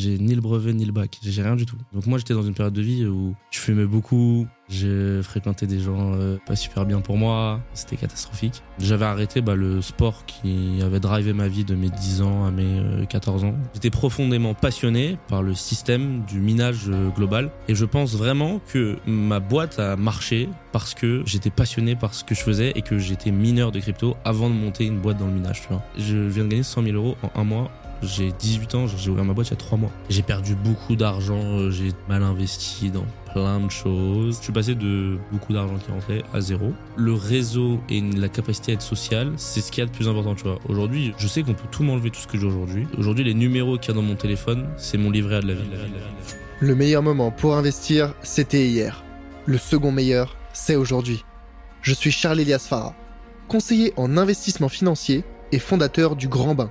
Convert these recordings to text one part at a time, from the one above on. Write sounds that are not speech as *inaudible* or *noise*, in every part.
J'ai ni le brevet ni le bac. J'ai rien du tout. Donc moi, j'étais dans une période de vie où je fumais beaucoup. J'ai fréquenté des gens euh, pas super bien pour moi. C'était catastrophique. J'avais arrêté bah, le sport qui avait drivé ma vie de mes 10 ans à mes 14 euh, ans. J'étais profondément passionné par le système du minage euh, global. Et je pense vraiment que ma boîte a marché parce que j'étais passionné par ce que je faisais et que j'étais mineur de crypto avant de monter une boîte dans le minage. Tu vois. Je viens de gagner 100 000 euros en un mois j'ai 18 ans, j'ai ouvert ma boîte il y a 3 mois. J'ai perdu beaucoup d'argent, euh, j'ai mal investi dans plein de choses. Je suis passé de beaucoup d'argent qui rentrait à zéro. Le réseau et la capacité à être social, c'est ce qu'il y a de plus important, tu vois. Aujourd'hui, je sais qu'on peut tout m'enlever, tout ce que j'ai aujourd'hui. Aujourd'hui, les numéros qu'il y a dans mon téléphone, c'est mon livret de la vie. Le meilleur moment pour investir, c'était hier. Le second meilleur, c'est aujourd'hui. Je suis Charles Elias Farah, conseiller en investissement financier et fondateur du Grand Bain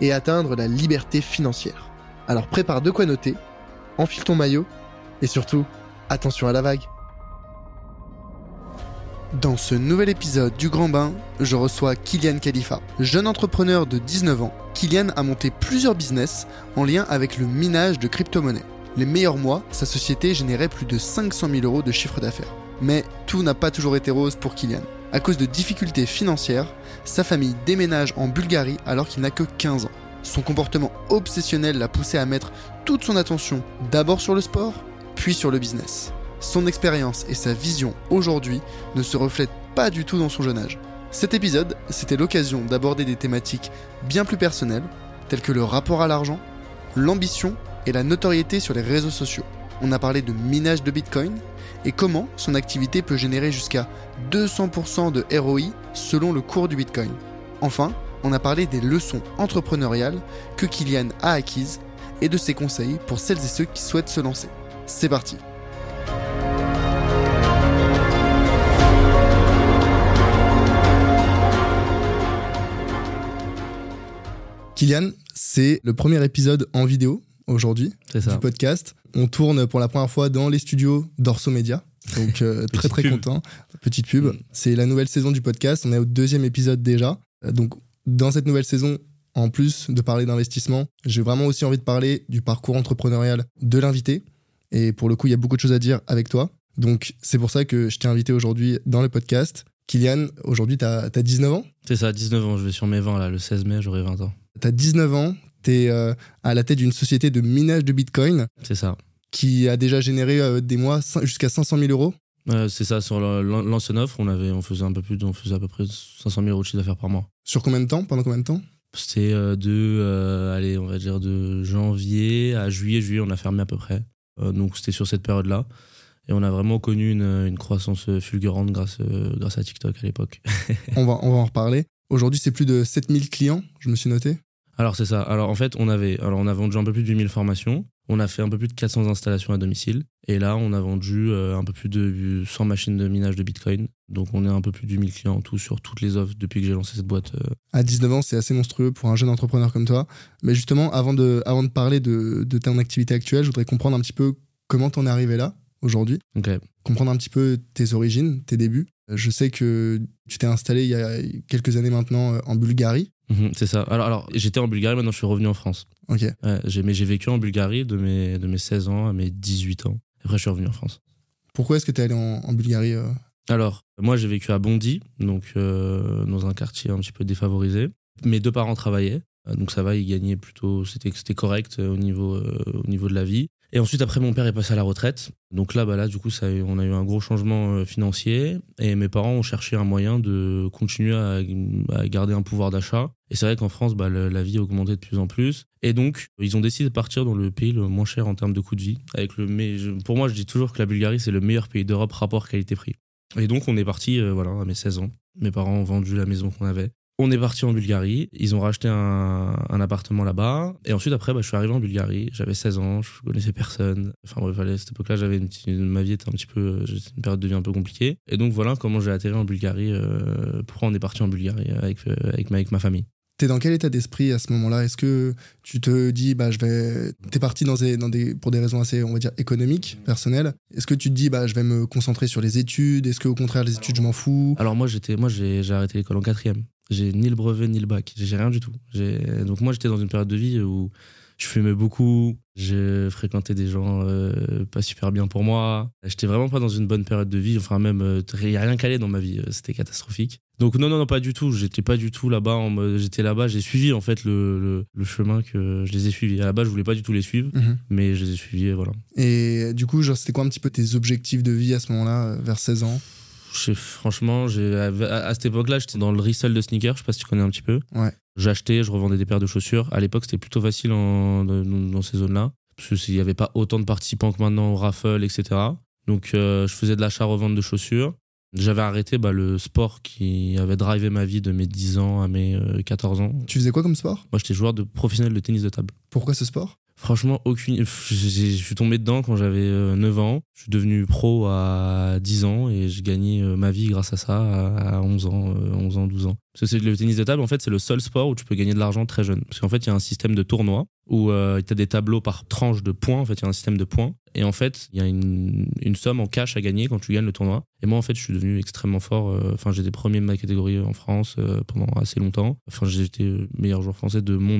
et atteindre la liberté financière. Alors prépare de quoi noter, enfile ton maillot et surtout, attention à la vague. Dans ce nouvel épisode du Grand Bain, je reçois Kylian Khalifa. Jeune entrepreneur de 19 ans, Kylian a monté plusieurs business en lien avec le minage de crypto-monnaies. Les meilleurs mois, sa société générait plus de 500 000 euros de chiffre d'affaires. Mais tout n'a pas toujours été rose pour Kylian. À cause de difficultés financières, sa famille déménage en Bulgarie alors qu'il n'a que 15 ans. Son comportement obsessionnel l'a poussé à mettre toute son attention d'abord sur le sport, puis sur le business. Son expérience et sa vision aujourd'hui ne se reflètent pas du tout dans son jeune âge. Cet épisode, c'était l'occasion d'aborder des thématiques bien plus personnelles, telles que le rapport à l'argent, l'ambition et la notoriété sur les réseaux sociaux. On a parlé de minage de Bitcoin, et comment son activité peut générer jusqu'à 200% de ROI selon le cours du Bitcoin. Enfin, on a parlé des leçons entrepreneuriales que Kylian a acquises et de ses conseils pour celles et ceux qui souhaitent se lancer. C'est parti Kylian, c'est le premier épisode en vidéo aujourd'hui du podcast. On tourne pour la première fois dans les studios d'Orso Media. Donc euh, très très content. Petite pub. Mm. C'est la nouvelle saison du podcast. On est au deuxième épisode déjà. Euh, donc dans cette nouvelle saison, en plus de parler d'investissement, j'ai vraiment aussi envie de parler du parcours entrepreneurial de l'invité. Et pour le coup, il y a beaucoup de choses à dire avec toi. Donc c'est pour ça que je t'ai invité aujourd'hui dans le podcast. Kylian, aujourd'hui, tu as, 19 ans? C'est ça, 19 ans. Je vais sur mes 20 là. Le 16 mai, j'aurai 20 ans. Tu as 19 ans, tu es euh, à la tête d'une société de minage de Bitcoin. C'est ça. Qui a déjà généré euh, des mois jusqu'à 500 000 euros. Euh, c'est ça, sur l'ancienne offre, on, avait, on, faisait un peu plus, on faisait à peu près 500 000 euros de chiffre d'affaires par mois. Sur combien de temps? Pendant combien de temps? C'était de, allez, on va dire de janvier à juillet, juillet, on a fermé à peu près. donc c'était sur cette période-là. Et on a vraiment connu une, une croissance fulgurante grâce, grâce à TikTok à l'époque. *laughs* on, va, on va en reparler. Aujourd'hui, c'est plus de 7000 clients, je me suis noté. Alors c'est ça. Alors en fait, on avait, alors on a vendu un peu plus de 8000 formations. On a fait un peu plus de 400 installations à domicile. Et là, on a vendu euh, un peu plus de 100 machines de minage de Bitcoin. Donc on est un peu plus de 8000 clients en tout sur toutes les offres depuis que j'ai lancé cette boîte. Euh. À 19 ans, c'est assez monstrueux pour un jeune entrepreneur comme toi. Mais justement, avant de, avant de parler de, de ton activité actuelle, je voudrais comprendre un petit peu comment t'en es arrivé là aujourd'hui. Comprendre un petit peu tes origines, tes débuts. Je sais que tu t'es installé il y a quelques années maintenant euh, en Bulgarie. Mhm, c'est ça. Alors, alors j'étais en Bulgarie, maintenant je suis revenu en France. Ok. j'ai, mais j'ai vécu en Bulgarie de mes, de mes 16 ans à mes 18 ans. Après, je suis revenu en France. Pourquoi est-ce que tu es allé en, Bulgarie euh? Alors, moi j'ai vécu à Bondy, donc euh, dans un quartier un petit peu défavorisé. Mes deux parents travaillaient, donc ça va, ils gagnaient plutôt, c'était, c'était correct au niveau, au niveau de la vie. Et ensuite, après, mon père est passé à la retraite. Donc là, bah là, du coup, ça, on a eu un gros changement euh, financier. Et mes parents ont cherché un moyen de continuer à, garder un pouvoir d'achat. Et c'est vrai qu'en France, bah, la vie a augmenté de plus en plus. Et donc, ils ont décidé de partir dans le pays le moins cher en termes de coût de vie. Avec le, mais pour moi, je dis toujours que la Bulgarie, c'est le meilleur pays d'Europe rapport qualité-prix. Et donc, on est parti, euh, voilà, à mes 16 ans. Mes parents ont vendu la maison qu'on avait. On est parti en Bulgarie. Ils ont racheté un, un appartement là-bas. Et ensuite, après, bah, je suis arrivé en Bulgarie. J'avais 16 ans, je connaissais personne. Enfin bref, à cette époque-là, j'avais ma vie était un petit peu, j'étais une période de vie un peu compliquée. Et donc voilà comment j'ai atterri en Bulgarie. euh, pourquoi on est parti en Bulgarie avec euh, avec ma, avec ma famille. T'es dans quel état d'esprit à ce moment-là? Est-ce que tu te dis, bah, je vais. T'es parti dans des, dans des, pour des raisons assez, on va dire, économiques, personnelles? Est-ce que tu te dis, bah, je vais me concentrer sur les études? Est-ce que au contraire, les études, je m'en fous? Alors moi j'étais moi j'ai arrêté l'école en quatrième. J'ai ni le brevet ni le bac. J'ai rien du tout. J'ai donc moi j'étais dans une période de vie où je fumais beaucoup. Je fréquentais des gens euh, pas super bien pour moi. J'étais vraiment pas dans une bonne période de vie. Enfin même euh, il y a rien qu'allait dans ma vie. Euh, C'était catastrophique. Donc non non non pas du tout. J'étais pas du tout là-bas. J'étais là-bas. J'ai suivi en fait le, le, le chemin que je les ai suivis. À la base je voulais pas du tout les suivre, Mhm. mais je les ai suivis. Et voilà. Et du coup, genre, c'était quoi un petit peu tes objectifs de vie à ce moment-là, vers 16 ans? Franchement, j'ai, à, à cette époque-là, j'étais dans le resell de sneakers, je sais pas si tu connais un petit peu. Ouais. J'achetais, je revendais des paires de chaussures. À l'époque, c'était plutôt facile en- dans, dans ces zones-là, parce qu'il n'y avait pas autant de participants que maintenant au raffle, etc. Donc, euh, je faisais de l'achat-revente de chaussures. J'avais arrêté bah, le sport qui avait drivé ma vie de mes 10 ans à mes euh, 14 ans. Tu faisais quoi comme sport? Moi, j'étais joueur de professionnel de tennis de table. Pourquoi ce sport? Franchement, aucune. Je suis tombé dedans quand j'avais euh, 9 ans. Je suis devenu pro à 10 ans et j'ai gagné euh, ma vie grâce à ça à à 11 ans, euh, 11 ans, 12 ans. Parce que le tennis de table, en fait, c'est le seul sport où tu peux gagner de l'argent très jeune. Parce qu'en fait, il y a un système de tournoi où euh, tu as des tableaux par tranche de points. En fait, il y a un système de points. Et en fait, il y a une, une somme en cash à gagner quand tu gagnes le tournoi. Et moi, en fait, je suis devenu extrêmement fort. euh, Enfin, j'étais premier de ma catégorie en France euh, pendant assez longtemps. Enfin, j'étais euh, meilleur joueur français de mon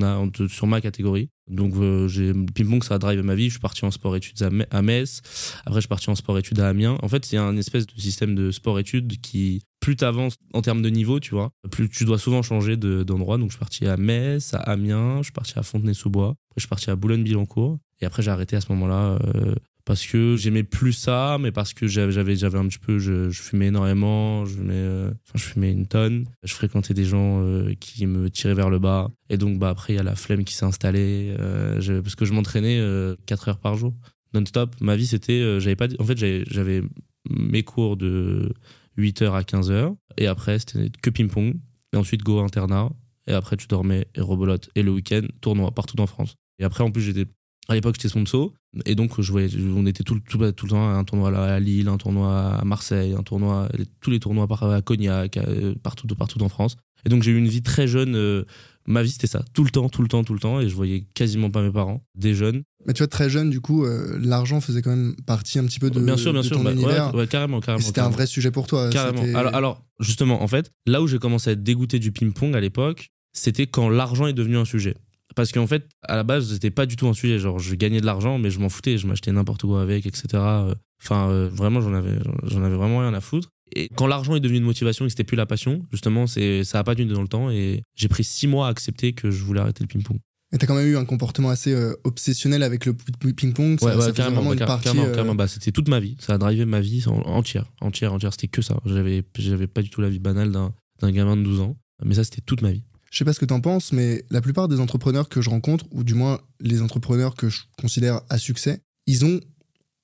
sur ma catégorie. Donc, j'ai ping-pong, ça a drivé ma vie. Je suis parti en sport-études à, à Metz. Après, je suis parti en sport-études à Amiens. En fait, c'est un espèce de système de sport-études qui, plus tu avances en termes de niveau, tu vois, plus tu dois souvent changer de- d'endroit. Donc, je suis parti à Metz, à Amiens, je suis parti à Fontenay-sous-Bois. Je suis parti à Boulogne-Billancourt. Et après, j'ai arrêté à ce moment-là. euh, parce que j'aimais plus ça, mais parce que j'avais un petit peu, je, fumais énormément, je fumais, euh, enfin je fumais une tonne. Je fréquentais des gens euh, qui me tiraient vers le bas, et donc bah après il y a la flemme qui s'est installée, parce que je m'entraînais 4 heures par jour, non-stop. Ma vie c'était, j'avais pas, en fait j'avais mes cours de 8 heures à 15 heures, et après c'était que ping-pong, et ensuite go internat, et après tu dormais et rebolote, et le week-end tournoi partout en France. Et après en plus j'étais à l'époque, j'étais sponsor. Et donc, je voyais, on était tout, tout, tout le temps à un tournoi à Lille, un tournoi à Marseille, un tournoi, tous les tournois à Cognac, à- partout, partout en France. Et donc, j'ai eu une vie très jeune. euh, ma vie, c'était ça. Tout le temps, tout le temps, tout le temps. Et je voyais quasiment pas mes parents, des jeunes. Mais tu vois, très jeune, du coup, euh, l'argent faisait quand même partie un petit peu de, bien sûr, bien sûr. ton bah, ouais, univers. ouais, carrément, carrément. c'était un carrément. vrai sujet pour toi. Carrément. c'était- Alors, alors, justement, en fait, là où j'ai commencé à être dégoûté du ping-pong à l'époque, c'était quand l'argent est devenu un sujet. Parce qu'en fait, à la base, c'était pas du tout un sujet. Genre, je gagnais de l'argent, mais je m'en foutais. Je m'achetais n'importe quoi avec, etc. Euh, Enfin, euh, vraiment, j'en avais, j'en avais vraiment rien à foutre. Et quand l'argent est devenu une motivation et que c'était plus la passion, justement, c'est, ça a pas tenu dans le temps. Et j'ai pris six mois à accepter que je voulais arrêter le ping-pong. Et t'as quand même eu un comportement assez euh, obsessionnel avec le ping-pong. Ça, Ouais, ça ouais, faisait carrément, vraiment bah, une car- partie. carrément, euh, carrément. Bah, c'était toute ma vie. Ça a drivé ma vie en- entière, entière, entière. C'était que ça. J'avais, j'avais pas du tout la vie banale d'un, d'un gamin de 12 ans. Mais ça, c'était toute ma vie. Je sais pas ce que t'en penses, mais la plupart des entrepreneurs que je rencontre, ou du moins les entrepreneurs que je considère à succès, ils ont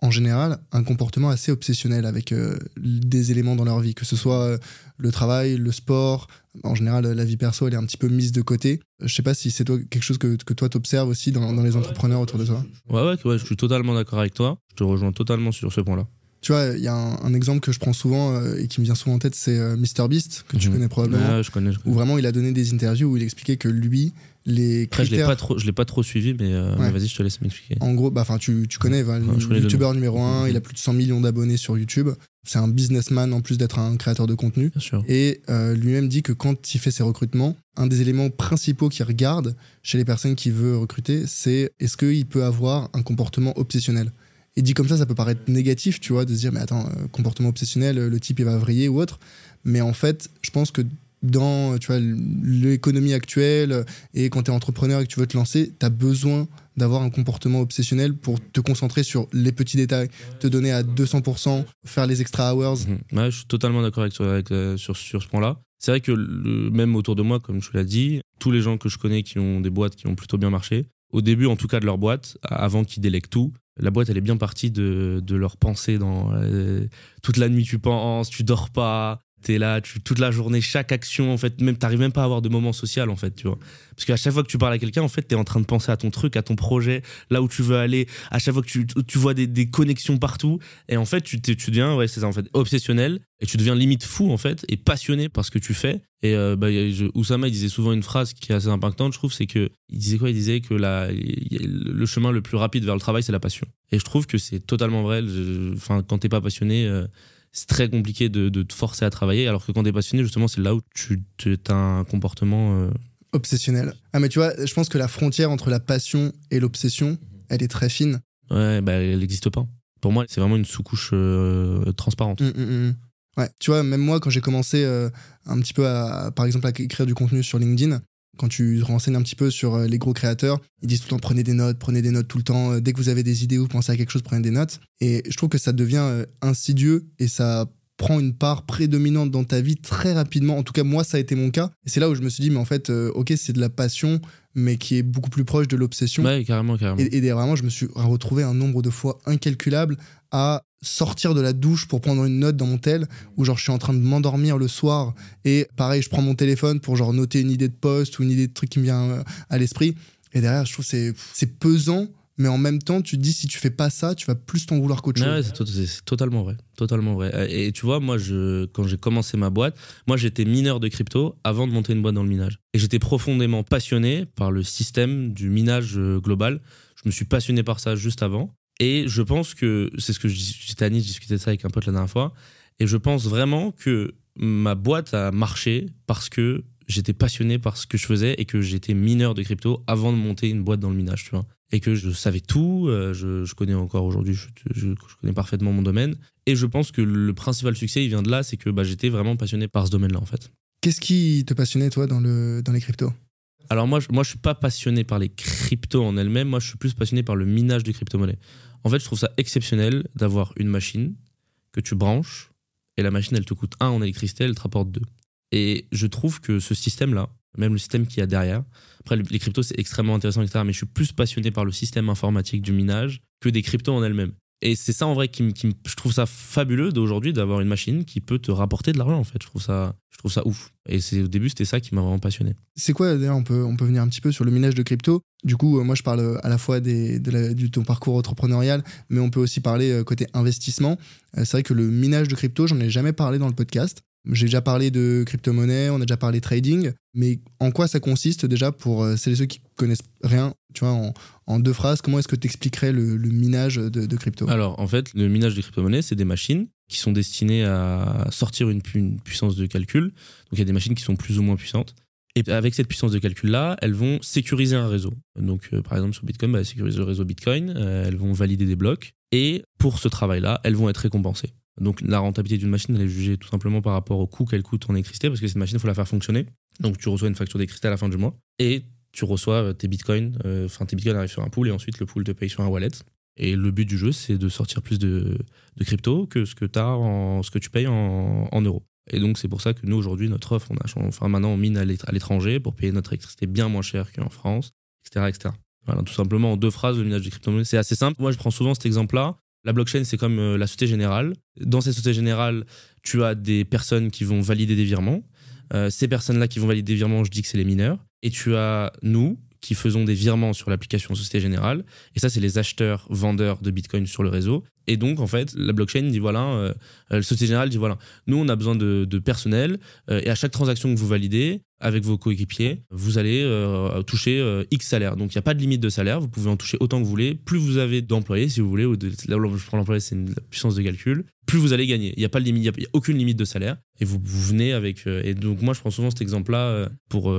en général un comportement assez obsessionnel avec euh, des éléments dans leur vie, que ce soit euh, le travail, le sport. En général, la vie perso, elle est un petit peu mise de côté. Euh, Je sais pas si c'est toi, quelque chose que, que toi t'observes aussi dans, dans les entrepreneurs autour de toi. Ouais, ouais, ouais, je suis totalement d'accord avec toi. Je te rejoins totalement sur ce point-là. Tu vois, il y a un, un exemple que je prends souvent euh, et qui me vient souvent en tête, c'est euh, MrBeast, que tu Mhm. connais probablement. Ouais, je connais. je connais. Où vraiment il a donné des interviews où il expliquait que lui, les Après, je l'ai critères pas trop, je l'ai pas trop suivi, mais, euh, Ouais. mais vas-y, je te laisse m'expliquer. En gros, bah, enfin, tu, tu connais, Ouais, le youtubeur numéro un, Mhm. il a plus de 100 millions d'abonnés sur YouTube. C'est un businessman en plus d'être un créateur de contenu. Bien sûr. Et euh, lui-même dit que quand il fait ses recrutements, un des éléments principaux qu'il regarde chez les personnes qu'il veut recruter, c'est est-ce qu'il peut avoir un comportement obsessionnel? Et dit comme ça, ça peut paraître négatif, tu vois, de se dire, mais attends, euh, comportement obsessionnel, le type il va vriller ou autre. Mais en fait, je pense que dans tu vois, l'économie actuelle et quand tu es entrepreneur et que tu veux te lancer, tu as besoin d'avoir un comportement obsessionnel pour te concentrer sur les petits détails, te donner à 200%, faire les extra hours. Ouais, je suis totalement d'accord avec toi euh, sur, sur ce point-là. C'est vrai que le, même autour de moi, comme tu l'as dit, tous les gens que je connais qui ont des boîtes qui ont plutôt bien marché, au début en tout cas de leur boîte, avant qu'ils délèguent tout, la boîte elle est bien partie de, de leur pensée dans euh, toute la nuit tu penses, tu dors pas, T'es là, toute la journée, chaque action, en fait, même t'arrives même pas à avoir de moment social, en fait, tu vois. Parce qu'à chaque fois que tu parles à quelqu'un, en fait, t'es en train de penser à ton truc, à ton projet, là où tu veux aller. À chaque fois que tu, tu vois des, des connexions partout, et en fait, tu, tu deviens, ouais, c'est ça, en fait, obsessionnel, et tu deviens limite fou, en fait, et passionné par ce que tu fais. Et euh, bah, je- Oussama, il disait souvent une phrase qui est assez impactante, je trouve, c'est que il disait quoi? Il disait que la, le chemin le plus rapide vers le travail, c'est la passion. Et je trouve que c'est totalement vrai. Enfin, quand t'es pas passionné, euh, c'est très compliqué de, de te forcer à travailler, alors que quand t'es passionné, justement, c'est là où tu as un comportement. euh, Obsessionnel. Ah, mais tu vois, je pense que la frontière entre la passion et l'obsession, elle est très fine. Ouais, bah, elle n'existe pas. Pour moi, c'est vraiment une sous-couche euh, transparente. Mm, mm, mm. Ouais, tu vois, même moi, quand j'ai commencé euh, un petit peu à, par exemple, à écrire du contenu sur LinkedIn, quand tu renseignes un petit peu sur euh, les gros créateurs, ils disent tout le temps prenez des notes, prenez des notes tout le temps. Euh, Dès que vous avez des idées ou pensez à quelque chose, prenez des notes. Et je trouve que ça devient euh, insidieux et ça prend une part prédominante dans ta vie très rapidement. En tout cas, moi, ça a été mon cas. Et c'est là où je me suis dit, mais en fait, euh, ok, c'est de la passion, mais qui est beaucoup plus proche de l'obsession. Ouais, carrément, carrément. Et, et vraiment, je me suis retrouvé un nombre de fois incalculable à sortir de la douche pour prendre une note dans mon tel, où genre je suis en train de m'endormir le soir, et pareil, je prends mon téléphone pour genre noter une idée de poste ou une idée de truc qui me vient euh, à l'esprit. Et derrière, je trouve que c'est c'est pesant, mais en même temps, tu te dis si tu fais pas ça, tu vas plus t'en vouloir qu'autre chose. ouais, c'est to- c'est c'est totalement vrai, totalement vrai. Et tu vois, moi, je, quand j'ai commencé ma boîte, moi, j'étais mineur de crypto avant de monter une boîte dans le minage. Et j'étais profondément passionné par le système du minage euh, global. Je me suis passionné par ça juste avant. Et je pense que c'est ce que j'étais à Nice, je discutais de ça avec un pote la dernière fois. Et je pense vraiment que ma boîte a marché parce que j'étais passionné par ce que je faisais et que j'étais mineur de crypto avant de monter une boîte dans le minage, tu vois. Et que je savais tout, euh, je, je connais encore aujourd'hui, je, je- je connais parfaitement mon domaine. Et je pense que le principal succès, il vient de là, c'est que bah, j'étais vraiment passionné par ce domaine-là, en fait. Qu'est-ce qui te passionnait, toi, dans, le, dans les cryptos? Alors moi, je, moi, je suis pas passionné par les cryptos en elles-mêmes. Moi, je suis plus passionné par le minage de crypto-monnaies. En fait, je trouve ça exceptionnel d'avoir une machine que tu branches et la machine, elle te coûte 1 en électricité, elle te rapporte 2. Et je trouve que ce système-là, même le système qu'il y a derrière, après, les cryptos, c'est extrêmement intéressant, etc. Mais je suis plus passionné par le système informatique du minage que des cryptos en elles-mêmes. Et c'est ça, en vrai, qui, je trouve ça fabuleux d'aujourd'hui d'avoir une machine qui peut te rapporter de l'argent, en fait. Je trouve ça, je trouve ça ouf. Et c'est, au début, c'était ça qui m'a vraiment passionné. C'est quoi, d'ailleurs, on peut, on peut venir un petit peu sur le minage de crypto? Du coup, euh, moi, je parle euh, à la fois des, de ton parcours entrepreneurial, mais on peut aussi parler euh, côté investissement. C'est vrai que le minage de crypto, j'en ai jamais parlé dans le podcast. J'ai déjà parlé de crypto-monnaie, on a déjà parlé trading, mais en quoi ça consiste déjà pour euh, celles et ceux qui connaissent rien, tu vois, en, deux phrases, comment est-ce que tu expliquerais le, minage de, de crypto? Alors, en fait, le minage de crypto-monnaies, c'est des machines qui sont destinées à sortir une puissance de calcul. Donc, il y a des machines qui sont plus ou moins puissantes. Et avec cette puissance de calcul-là, elles vont sécuriser un réseau. Donc, euh, par exemple, sur Bitcoin, bah, elles sécurisent le réseau Bitcoin, euh, elles vont valider des blocs. Et pour ce travail-là, elles vont être récompensées. Donc, la rentabilité d'une machine, elle est jugée tout simplement par rapport au coût qu'elle coûte en électricité, parce que cette machine, il faut la faire fonctionner. Donc, tu reçois une facture d'électricité à la fin du mois. Et tu reçois euh, tes bitcoins, euh, enfin tes bitcoins arrivent sur un pool et ensuite le pool te paye sur un wallet. Et le but du jeu, c'est de sortir plus de, crypto que ce que, as en, ce que tu payes en, euros. Et donc, c'est pour ça que nous, aujourd'hui, notre offre, on a, enfin, maintenant, on mine à l'ét- à l'étranger pour payer notre électricité bien moins cher qu'en France, etc., etc. Voilà, tout simplement, en deux phrases, le minage de crypto-monnaie, c'est assez simple. Moi, je prends souvent cet exemple-là. La blockchain, c'est comme euh, la Société Générale. Dans cette Société Générale, tu as des personnes qui vont valider des virements. Euh, ces personnes-là qui vont valider des virements, je dis que c'est les mineurs. Et tu as nous qui faisons des virements sur l'application Société Générale. Et ça, c'est les acheteurs, vendeurs de Bitcoin sur le réseau. Et donc, en fait, la blockchain dit voilà, euh, la Société Générale dit voilà, nous, on a besoin de, personnel. et à chaque transaction que vous validez avec vos coéquipiers, vous allez euh, toucher euh, X salaire. Donc, il n'y a pas de limite de salaire. Vous pouvez en toucher autant que vous voulez. Plus vous avez d'employés, si vous voulez, ou de, je prends l'employé, c'est une puissance de calcul. Plus vous allez gagner. Il n'y a pas de limite, il a- aucune limite de salaire. Et vous, venez avec. euh, et donc, moi, je prends souvent cet exemple-là pour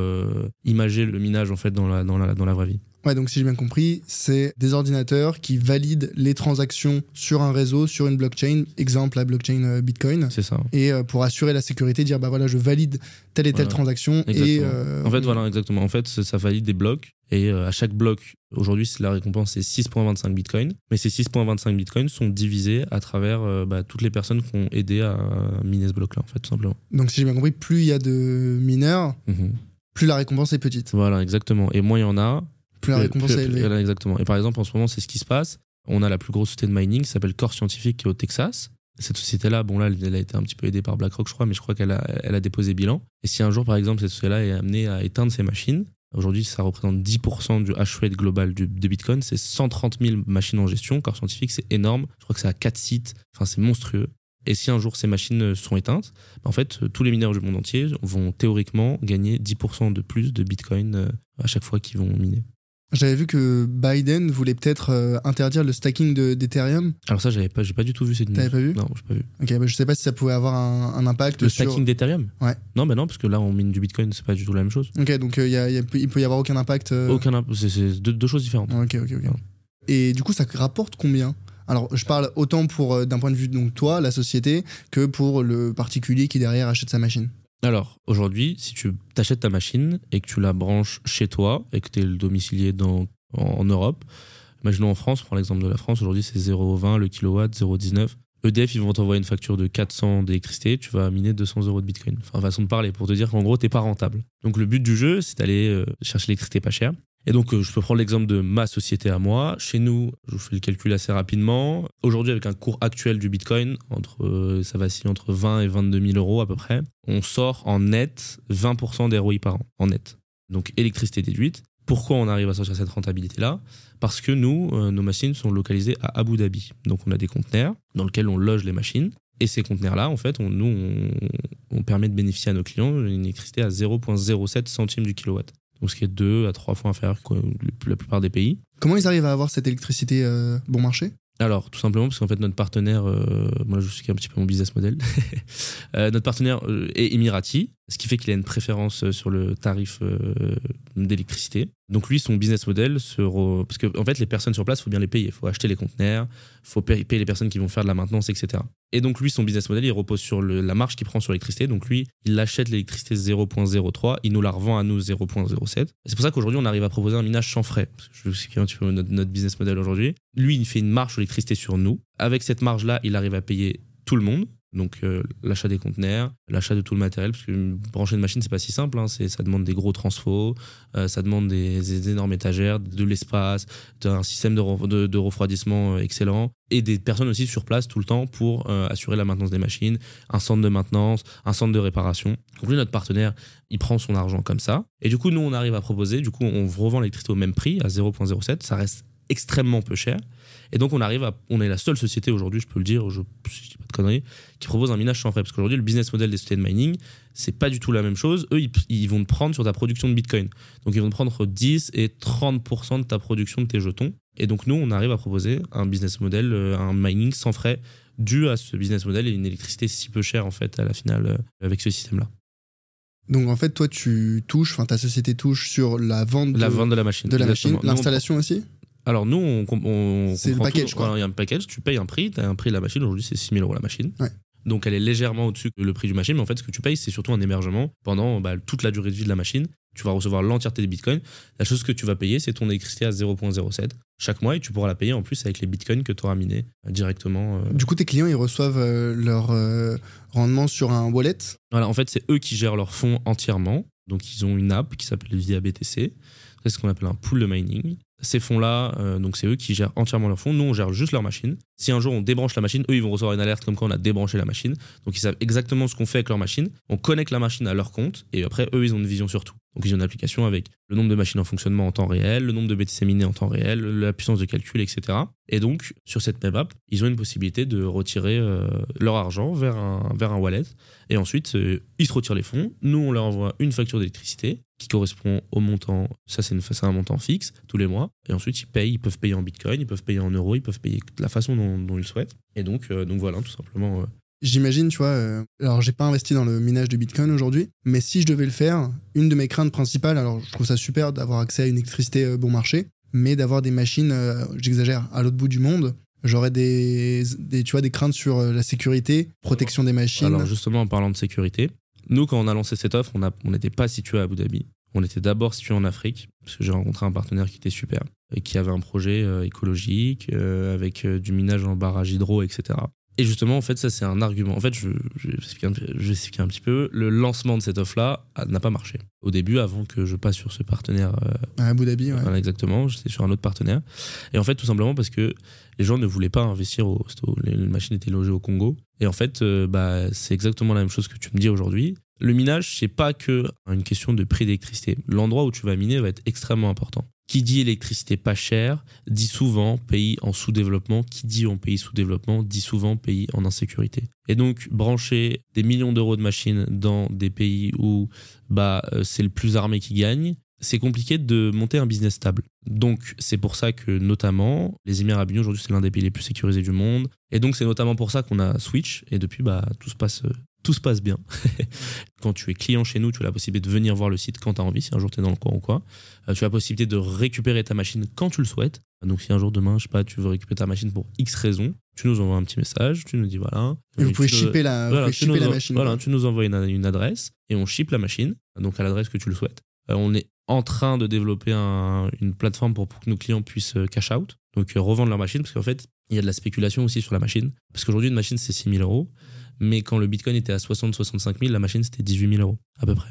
imager le minage en fait dans la, dans la, dans la vraie vie. Ouais, donc si j'ai bien compris, c'est des ordinateurs qui valident les transactions sur un réseau, sur une blockchain, exemple la blockchain euh, Bitcoin, C'est ça. et euh, pour assurer la sécurité, dire bah voilà, je valide telle et telle Voilà. transaction et Exactement. euh, En fait, voilà, exactement. En fait, ça valide des blocs. Et à chaque bloc, aujourd'hui, la récompense, c'est 6,25 bitcoins. Mais ces 6,25 bitcoins sont divisés à travers bah, toutes les personnes qui ont aidé à miner ce bloc-là, en fait, tout simplement. donc si j'ai bien compris, plus il y a de mineurs, Mhm. plus la récompense est petite, Voilà, exactement. Et moins il y en a, plus la récompense plus- est élevée. exactement. Et par exemple, en ce moment, c'est ce qui se passe. On a la plus grosse société de mining qui s'appelle Core Scientifique qui est au Texas. Cette société-là, bon là, elle a été un petit peu aidée par BlackRock, je crois, mais je crois qu'elle a, elle a déposé bilan. Et si un jour, par exemple, cette société-là est amenée à éteindre ses machines, aujourd'hui, ça représente 10% du hash rate global du, de Bitcoin, c'est 130 000 machines en gestion. Corps scientifique, c'est énorme. Je crois que c'est à 4 sites. Enfin, c'est monstrueux. Et si un jour ces machines sont éteintes, en fait, tous les mineurs du monde entier vont théoriquement gagner 10% de plus de Bitcoin euh, à chaque fois qu'ils vont miner. J'avais vu que Biden voulait peut-être euh, interdire le stacking de- d'Ethereum. Alors ça, j'avais pas, j'ai pas du tout vu cette news. T'avais pas vu? Non, j'ai pas vu. Ok, bah, je sais pas si ça pouvait avoir un, un impact Le sur. stacking d'Ethereum? Ouais. Non, bah non, parce que là, on mine du Bitcoin, c'est pas du tout la même chose. Ok, donc euh, y a- y a- il peut y avoir aucun impact. euh, Aucun, imp- c'est, deux, deux choses différentes. Ok, ok, ok. Et du coup, ça rapporte combien? Alors, je parle autant pour euh, d'un point de vue donc toi, la société, que pour le particulier qui derrière achète sa machine. Alors, aujourd'hui, si tu t'achètes ta machine et que tu la branches chez toi et que tu es le domicilié en Europe, imaginons en France, prends l'exemple de la France, aujourd'hui c'est 0,20 le kilowatt, 0,19. EDF, ils vont t'envoyer une facture de 400 d'électricité, tu vas miner 200 euros de bitcoin. Enfin, façon de parler, pour te dire qu'en gros, t'es pas rentable. Donc, le but du jeu, c'est d'aller euh, chercher l'électricité pas chère. Et donc, euh, je peux prendre l'exemple de ma société à moi. Chez nous, je vous fais le calcul assez rapidement. Aujourd'hui, avec un cours actuel du bitcoin, entre, euh, ça vacille entre 20 et 22 000 euros à peu près, on sort en net 20% des ROI par an, en net. Donc, électricité déduite. Pourquoi on arrive à sortir cette rentabilité-là? Parce que nous, euh, nos machines sont localisées à Abu Dhabi. Donc, on a des conteneurs dans lesquels on loge les machines. Et ces conteneurs-là, en fait, nous, on, on permet de bénéficier à nos clients d'une électricité à 0,07 centimes du kilowatt. Donc, ce qui est deux à trois fois inférieur que la plupart des pays. Comment ils arrivent à avoir cette électricité euh, bon marché? Alors, tout simplement parce qu'en fait, notre partenaire, euh, moi je suis un petit peu mon business model, *laughs* Euh, notre partenaire euh, est Emirati, ce qui fait qu'il a une préférence euh, sur le tarif euh, d'électricité. Donc lui, son business model, se re- parce que en fait, les personnes sur place, il faut bien les payer. Il faut acheter les conteneurs, il faut payer les personnes qui vont faire de la maintenance, etc. Et donc lui, son business model, il repose sur la marge qu'il prend sur l'électricité. Donc lui, il achète l'électricité 0.03, il nous la revend à nous 0.07. C'est pour ça qu'aujourd'hui, on arrive à proposer un minage sans frais. Parce que je sais un petit peu notre, notre business model aujourd'hui. Lui, il fait une marge sur l'électricité sur nous. Avec cette marge-là, il arrive à payer tout le monde. Donc euh, l'achat des conteneurs, l'achat de tout le matériel, parce que brancher une machine c'est pas si simple, hein. ça demande des gros transfos, euh, ça demande des, énormes étagères, de l'espace, un système de, re- de- de refroidissement euh, excellent et des personnes aussi sur place tout le temps pour assurer la maintenance des machines, un centre de maintenance, un centre de réparation. Donc lui notre partenaire, il prend son argent comme ça et du coup nous on arrive à proposer, du coup on revend l'électricité au même prix à 0.07, ça reste extrêmement peu cher. Et donc on arrive à, on est la seule société aujourd'hui, je peux le dire, je, je dis pas de conneries, qui propose un minage sans frais. Parce qu'aujourd'hui, le business model des sociétés de mining, c'est pas du tout la même chose. Eux, ils, ils vont te prendre sur ta production de Bitcoin. Donc ils vont te prendre entre 10 et 30% de ta production de tes jetons. Et donc nous, on arrive à proposer un business model, euh, un mining sans frais, dû à ce business model et une électricité si peu chère en fait à la finale euh, avec ce système-là. Donc en fait, toi, tu touches, enfin ta société touche sur la vente de La vente de la machine. de la machine, l'installation aussi? Alors nous, on, on C'est le package, tout. quoi. Il y a un package, tu payes un prix, tu as un prix de la machine, aujourd'hui c'est 6 000 euros la machine. Ouais. Donc elle est légèrement au-dessus que le prix du machine, mais en fait ce que tu payes c'est surtout un hébergement pendant bah, toute la durée de vie de la machine. Tu vas recevoir l'entièreté des bitcoins. La chose que tu vas payer c'est ton électricité à 0.07 chaque mois et tu pourras la payer en plus avec les bitcoins que tu auras minés euh, directement. euh. Du coup, tes clients, ils reçoivent euh, leur euh, rendement sur un wallet? Voilà, en fait c'est eux qui gèrent leurs fonds entièrement. Donc ils ont une app qui s'appelle Via BTC. C'est ce qu'on appelle un pool de mining. Ces fonds-là, euh, donc c'est eux qui gèrent entièrement leurs fonds. Nous, on gère juste leur machine. Si un jour on débranche la machine, eux, ils vont recevoir une alerte comme quoi on a débranché la machine. Donc ils savent exactement ce qu'on fait avec leur machine. On connecte la machine à leur compte et après, eux, ils ont une vision sur tout. Donc ils ont une application avec le nombre de machines en fonctionnement en temps réel, le nombre de BTC minés en temps réel, la puissance de calcul, etc. Et donc, sur cette même app, ils ont une possibilité de retirer euh, leur argent vers un, vers un wallet. Et ensuite, euh, ils se retirent les fonds. Nous, on leur envoie une facture d'électricité qui correspond au montant. Ça, c'est une- c'est un montant fixe tous les mois. Et ensuite, ils payent. Ils peuvent payer en bitcoin, ils peuvent payer en euros, ils peuvent payer de la façon dont, dont ils souhaitent. Et donc, euh, donc voilà, tout simplement. euh, J'imagine, tu vois, euh, alors j'ai pas investi dans le minage de Bitcoin aujourd'hui, mais si je devais le faire, une de mes craintes principales, alors je trouve ça super d'avoir accès à une électricité euh, bon marché, mais d'avoir des machines, j'exagère, à l'autre bout du monde, j'aurais des, des, tu vois, des craintes sur la sécurité, protection des machines. Alors justement, en parlant de sécurité, nous, quand on a lancé cette offre, on n'était pas situé à Abu Dhabi. On était d'abord situé en Afrique, parce que j'ai rencontré un partenaire qui était super, et qui avait un projet euh, écologique, euh, avec euh, du minage en barrage hydro, etc. Et justement, en fait, ça, c'est un argument. En fait, je, je, vais expliquer un, je vais expliquer un petit peu. Le lancement de cette offre-là a- n'a pas marché. Au début, avant que je passe sur ce partenaire euh, À Abu Dhabi, ouais. voilà, exactement. J'étais sur un autre partenaire. Et en fait, tout simplement parce que les gens ne voulaient pas investir au. les machines étaient logées au Congo. Et en fait, euh, bah, c'est exactement la même chose que tu me dis aujourd'hui. Le minage, c'est pas que une question de prix d'électricité. L'endroit où tu vas miner va être extrêmement important. Qui dit électricité pas chère dit souvent pays en sous-développement. Qui dit en pays sous-développement dit souvent pays en insécurité. Et donc, brancher des millions d'euros de machines dans des pays où bah, euh, c'est le plus armé qui gagne, c'est compliqué de monter un business stable. Donc, c'est pour ça que, notamment, les Émirats Arabes Unis, aujourd'hui, c'est l'un des pays les plus sécurisés du monde. Et donc, c'est notamment pour ça qu'on a Switch. Et depuis, bah, tout se passe, euh, tout se passe bien. *laughs* quand tu es client chez nous, tu as la possibilité de venir voir le site quand tu as envie, si un jour tu es dans le coin ou quoi. Euh, tu as la possibilité de récupérer ta machine quand tu le souhaites. Donc, si un jour, demain, je sais pas, tu veux récupérer ta machine pour X raison, tu nous envoies un petit message, tu nous dis voilà. Et vous tu pouvez shipper la, voilà, tu nous machine. Voilà, tu nous envoies une, une adresse et on ship la machine, donc à l'adresse que tu le souhaites. Euh, on est en train de développer un- une plateforme pour, pour que nos clients puissent euh, cash out, donc euh, revendre leur machine, parce qu'en fait, il y a de la spéculation aussi sur la machine. Parce qu'aujourd'hui, une machine, c'est 6 000 euros, mais quand le bitcoin était à 60-65 000, la machine, c'était 18 000 euros, à peu près.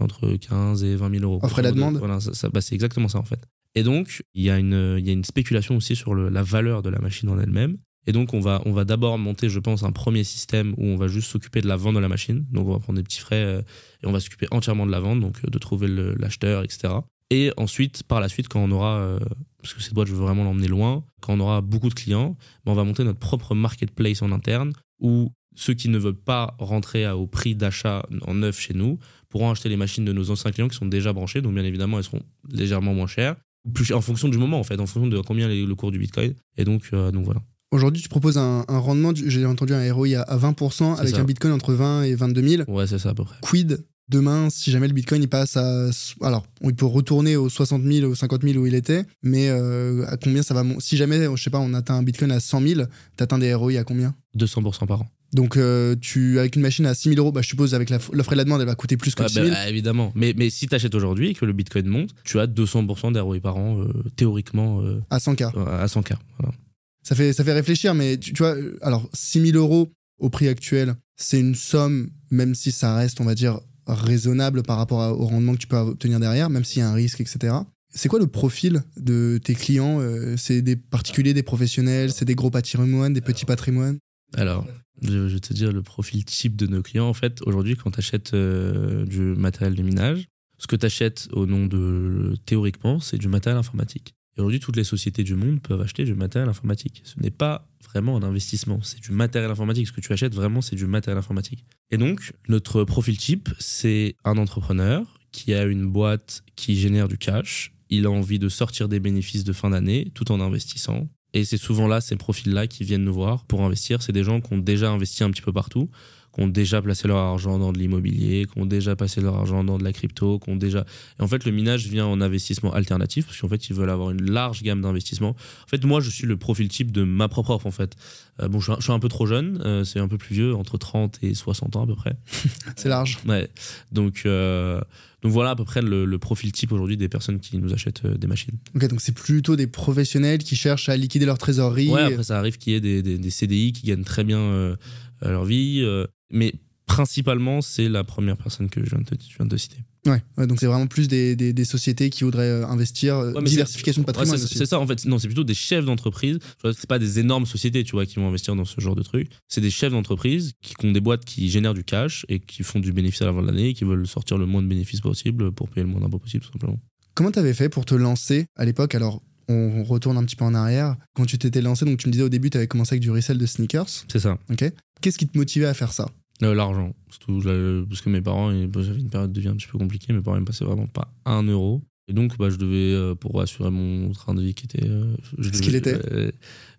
Entre 15 et 20 000 euros. Offre et la demande Voilà, ça, ça- bah, c'est exactement ça, en fait. Et donc, il y, a une- il y a une spéculation aussi sur le- la valeur de la machine en elle-même. Et donc, on va, on va d'abord monter, je pense, un premier système où on va juste s'occuper de la vente de la machine. Donc, on va prendre des petits frais euh, et on va s'occuper entièrement de la vente, donc euh, de trouver l'acheteur, etc. Et ensuite, par la suite, quand on aura, euh, parce que cette boîte, je veux vraiment l'emmener loin, quand on aura beaucoup de clients, ben, on va monter notre propre marketplace en interne où ceux qui ne veulent pas rentrer au prix d'achat en neuf chez nous pourront acheter les machines de nos anciens clients qui sont déjà branchés. Donc, bien évidemment, elles seront légèrement moins chères. Plus en fonction du moment, en fait, en fonction de combien est le cours du bitcoin. Et donc, euh, donc voilà. Aujourd'hui, tu proposes un, un rendement, j'ai entendu un ROI à, à 20% C'est avec ça. un bitcoin entre 20 et 22 000. Ouais, c'est ça à peu près. Quid demain si jamais le bitcoin il passe à. Alors, il peut retourner aux 60 000, aux 50 000 où il était, mais euh, à combien ça va Si jamais, je sais pas, on atteint un bitcoin à 100 000, t'atteins des ROI à combien? 200% par an. Donc, euh, tu, avec une machine à 6 000 euros, bah, je suppose avec la- l'offre et la demande, elle va coûter plus que Ouais, 6 bah, 000. bah, évidemment. Mais, mais si tu achètes aujourd'hui et que le bitcoin monte, tu as 200% d'ROI par an, euh, théoriquement, euh, à 100K. à 100K. Voilà. Ça fait, ça fait réfléchir, mais tu, tu vois, alors 6 000 euros au prix actuel, c'est une somme, même si ça reste, on va dire, raisonnable par rapport à- au rendement que tu peux obtenir derrière, même s'il y a un risque, etc. C'est quoi le profil de tes clients C'est des particuliers, des professionnels, c'est des gros patrimoines, des petits patrimoines? Alors, je, vais te dire le profil type de nos clients. En fait, aujourd'hui, quand tu achètes du matériel de minage, ce que tu achètes au nom de. Théoriquement, c'est du matériel informatique. Et aujourd'hui, toutes les sociétés du monde peuvent acheter du matériel informatique. Ce n'est pas vraiment un investissement, c'est du matériel informatique. Ce que tu achètes vraiment, c'est du matériel informatique. Et donc, notre profil type, c'est un entrepreneur qui a une boîte qui génère du cash. Il a envie de sortir des bénéfices de fin d'année tout en investissant. Et c'est souvent là, ces profils-là qui viennent nous voir pour investir. C'est des gens qui ont déjà investi un petit peu partout, qui ont déjà placé leur argent dans de l'immobilier, qui ont déjà passé leur argent dans de la crypto, qui ont déjà. Et en fait, le minage vient en investissement alternatif parce qu'en fait, ils veulent avoir une large gamme d'investissements. En fait, moi, je suis le profil type de ma propre offre. En fait, Euh, bon, je suis, un, je suis un peu trop jeune, euh, c'est un peu plus vieux, entre 30 et 60 ans à peu près. *laughs* C'est large. Ouais. Donc, euh, donc voilà à peu près le, le profil type aujourd'hui des personnes qui nous achètent euh, des machines. Ok, donc c'est plutôt des professionnels qui cherchent à liquider leur trésorerie. Ouais, après ça arrive qu'il y ait des, des- des CDI qui gagnent très bien euh, leur vie, euh, mais principalement c'est la première personne que je viens de te, je viens de te citer. Ouais, ouais, donc c'est vraiment plus des, des- des sociétés qui voudraient euh, investir, euh, Ouais, diversification de c'est- patrimoine ouais, c'est- ça en fait. Non, c'est plutôt des chefs d'entreprise. C'est pas des énormes sociétés, tu vois, qui vont investir dans ce genre de trucs. C'est des chefs d'entreprise qui ont des boîtes qui génèrent du cash et qui font du bénéfice à la fin de l'année, et qui veulent sortir le moins de bénéfices possible pour payer le moins d'impôts possible, tout simplement. Comment t'avais fait pour te lancer à l'époque? Alors, on retourne un petit peu en arrière. Quand tu t'étais lancé, donc tu me disais au début, tu avais commencé avec du resell de sneakers. C'est ça. Ok. Qu'est-ce qui te motivait à faire ça? L'argent. Surtout, je- parce que mes parents, bah, j'avais une période de vie un petit peu compliquée, mes parents ils me passaient vraiment pas un euro. Et donc, bah, je devais, euh, pour assurer mon train de vie qui était. euh, je Ce qu'il était. euh,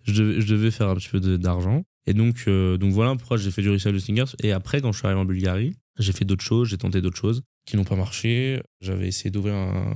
je, devais, je devais faire un petit peu d'argent. Et donc, euh, donc voilà pourquoi j'ai fait du resale de sneakers. Et après, quand je suis arrivé en Bulgarie, j'ai fait d'autres choses, j'ai tenté d'autres choses qui n'ont pas marché. J'avais essayé d'ouvrir un.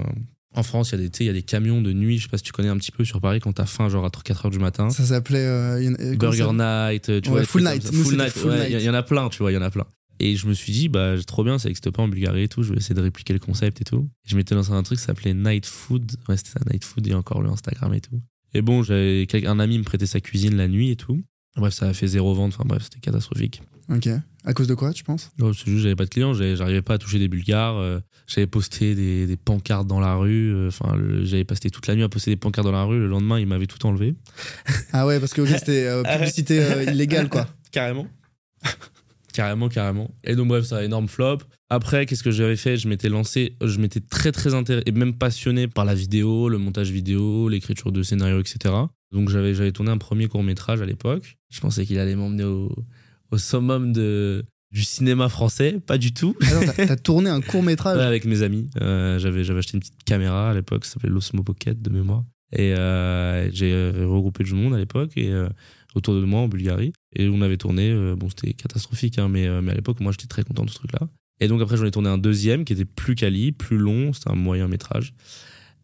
En France, il y, a des, y a camions de nuit, je sais pas si tu connais un petit peu sur Paris, quand t'as faim, genre à 4h du matin. Ça s'appelait. euh, euh, Burger Night, tu Ouais, vois. Full Night. Nous, Full Night, ouais. Il y, en a plein, tu vois, il y en a plein. Et je me suis dit, bah, trop bien, ça n'existe pas en Bulgarie et tout, je vais essayer de répliquer le concept et tout. Je m'étais lancé dans un truc qui s'appelait Night Food. Ouais, c'était ça, Night Food, et encore le Instagram et tout. Et bon, j'avais un ami me prêtait sa cuisine la nuit et tout. Bref, ça a fait zéro vente. Enfin bref, c'était catastrophique. Ok. À cause de quoi, tu penses? Oh, c'est juste, j'avais pas de clients, j'arrivais pas à toucher des Bulgares. euh, j'avais posté des, des pancartes dans la rue. euh, Enfin, j'avais passé toute la nuit à poster des pancartes dans la rue. Le lendemain, ils m'avaient tout enlevé. Ah ouais, parce que c'était euh, *laughs* publicité illégale, quoi. Carrément. *laughs* carrément, carrément. Et donc, bref, ça a énorme flop. Après, qu'est-ce que j'avais fait? Je m'étais lancé, je m'étais très, très intéressé et même passionné par la vidéo, le montage vidéo, l'écriture de scénarios, etc. Donc, j'avais j'avais tourné un premier court-métrage à l'époque. Je pensais qu'il allait m'emmener au, au summum de, du cinéma français. Pas du tout. Attends, t'as- *laughs* t'as tourné un court métrage Ouais, avec mes amis. Euh, j'avais, j'avais acheté une petite caméra à l'époque, ça s'appelait l'Osmo Pocket de mémoire. Et euh, j'ai euh, regroupé du monde à l'époque et euh, autour de moi en Bulgarie. Et on avait tourné, bon, c'était catastrophique, hein, mais, mais à l'époque, moi, j'étais très content de ce truc-là. Et donc après, j'en ai tourné un deuxième qui était plus quali, plus long, c'était un moyen métrage.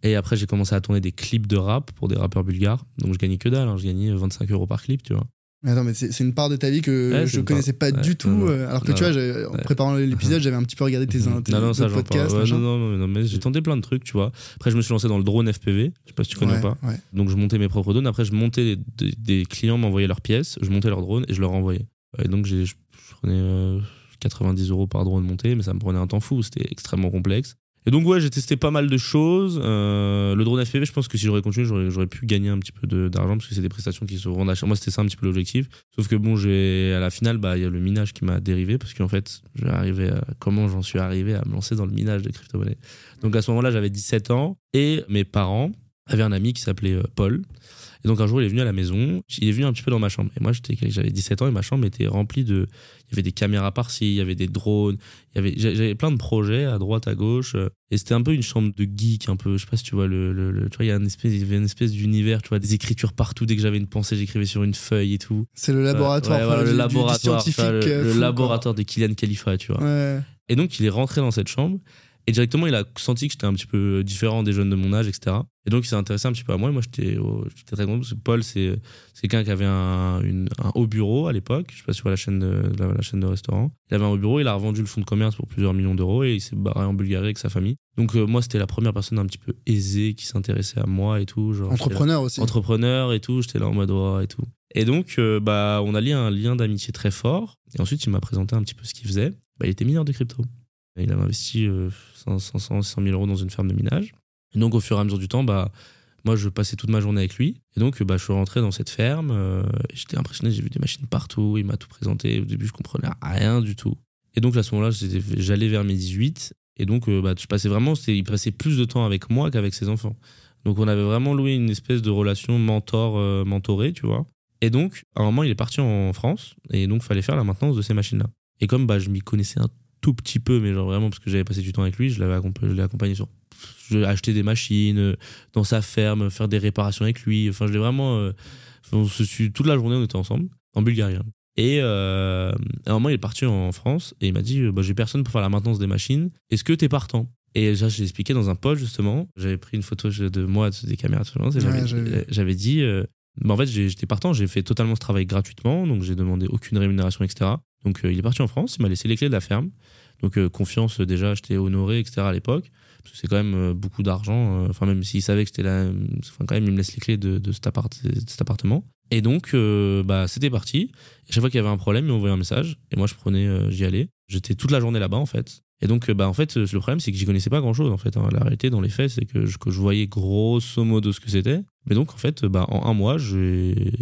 Et après, j'ai commencé à tourner des clips de rap pour des rappeurs bulgares. Donc je gagnais que dalle, hein, je gagnais 25 euros par clip, tu vois. Attends, mais c'est une part de ta vie que Ouais, je connaissais part- pas ouais, du tout. non, non. euh, alors que Non, tu vois, en préparant l'épisode, *laughs* j'avais un petit peu regardé tes, tes non, non, ça, podcasts. Ouais, non, non, non, mais j'ai tenté plein de trucs, tu vois. Après, je me suis lancé dans le drone FPV. Je sais pas si tu connais ou pas. Donc je montais mes propres drones. Après, je montais des, des clients m'envoyaient leurs pièces, je montais leurs drones et je leur envoyais. Et donc je je prenais euh, 90 euros par drone monté, mais ça me prenait un temps fou. C'était extrêmement complexe. Et donc ouais, j'ai testé pas mal de choses. Euh, le drone FPV, je pense que si j'aurais continué, j'aurais, pu gagner un petit peu d'argent parce que c'est des prestations qui se rendent à Moi, c'était ça un petit peu l'objectif. Sauf que bon, j'ai à la finale, bah il y a le minage qui m'a dérivé parce qu'en fait, je vais arriver à- comment j'en suis arrivé à me lancer dans le minage de crypto-monnaie. Donc à ce moment-là, j'avais 17 ans et mes parents avaient un ami qui s'appelait euh, Paul. Et donc un jour, il est venu à la maison, il est venu un petit peu dans ma chambre. Et moi, j'avais 17 ans et ma chambre était remplie de. Il y avait des caméras par-ci, il y avait des drones, il y avait, j'a- j'avais plein de projets à droite, à gauche. euh, Et c'était un peu une chambre de geek, un peu. Je sais pas si tu vois, le, le- le- tu vois, il y, a une espèce, il y avait une espèce d'univers, tu vois, des écritures partout. Dès que j'avais une pensée, j'écrivais sur une feuille et tout. C'est le laboratoire, Ouais, voilà, du- le du- laboratoire, scientifique. le, euh, le fou, quoi. laboratoire de Kylian Khalifa, tu vois. Ouais. Et donc, il est rentré dans cette chambre. Et directement, il a senti que j'étais un petit peu différent des jeunes de mon âge, etc. Et donc, il s'est intéressé un petit peu à moi. Et moi, j'étais oh, j'étais très content parce que Paul, c'est c'est quelqu'un qui avait un, une- un haut bureau à l'époque. Je sais pas si tu vois la chaîne de, la, la chaîne de restaurant. Il avait un haut bureau. Il a revendu le fonds de commerce pour plusieurs millions d'euros et il s'est barré en Bulgarie avec sa famille. Donc, euh, moi, c'était la première personne un petit peu aisée qui s'intéressait à moi et tout. Genre, là- Entrepreneur aussi. entrepreneur et tout, j'étais là en mode ouais et tout. Et donc, euh, bah, on a lié un lien d'amitié très fort. Et ensuite, il m'a présenté un petit peu ce qu'il faisait. Bah, il était mineur de crypto. Il avait investi euh, 500, 100 100 000 euros dans une ferme de minage. Et donc, au fur et à mesure du temps, bah, moi, je passais toute ma journée avec lui. Et donc, bah, je suis rentré dans cette ferme. euh, J'étais impressionné, j'ai vu des machines partout. Il m'a tout présenté. Au début, je comprenais rien du tout. Et donc, à ce moment-là, j'allais vers mes 18. Et donc, euh, bah, je passais vraiment, il passait plus de temps avec moi qu'avec ses enfants. Donc, on avait vraiment loué une espèce de relation mentor-mentoré, tu vois. Et donc, à un moment, il est parti en France. Et donc, fallait faire la maintenance de ces machines-là. Et comme bah, je m'y connaissais un tout petit peu, mais genre vraiment parce que j'avais passé du temps avec lui, je l'avais accomp- je l'ai accompagné sur. Je l'ai acheté des machines euh, dans sa ferme, faire des réparations avec lui. Enfin, je l'ai vraiment. euh, on se suit- toute la journée, on était ensemble, en Bulgarie. hein. Et euh, à un moment, il est parti en France et il m'a dit bah, J'ai personne pour faire la maintenance des machines. Est-ce que t'es partant? Et ça, j'ai expliqué dans un post, justement. J'avais pris une photo de moi, des caméras, tout Ouais, j'avais- j'avais dit euh, bah, En fait, j'étais partant, j'ai fait totalement ce travail gratuitement, donc j'ai demandé aucune rémunération, etc. Donc euh, il est parti en France, il m'a laissé les clés de la ferme. Donc euh, confiance, euh, déjà, j'étais honoré, etc. à l'époque. Parce que c'est quand même beaucoup d'argent. Enfin, même s'il savait que j'étais là, enfin, quand même, il me laisse les clés de, cet, appartement. Et donc, bah, c'était parti. Et chaque fois qu'il y avait un problème, il m'envoyait un message. Et moi, je prenais, j'y allais. J'étais toute la journée là-bas, en fait. Et donc, bah, en fait, le problème, c'est que j'y connaissais pas grand-chose, en fait. hein. La réalité, dans les faits, c'est que je, que je voyais grosso modo ce que c'était. Mais donc, en fait, bah, en un mois, j'ai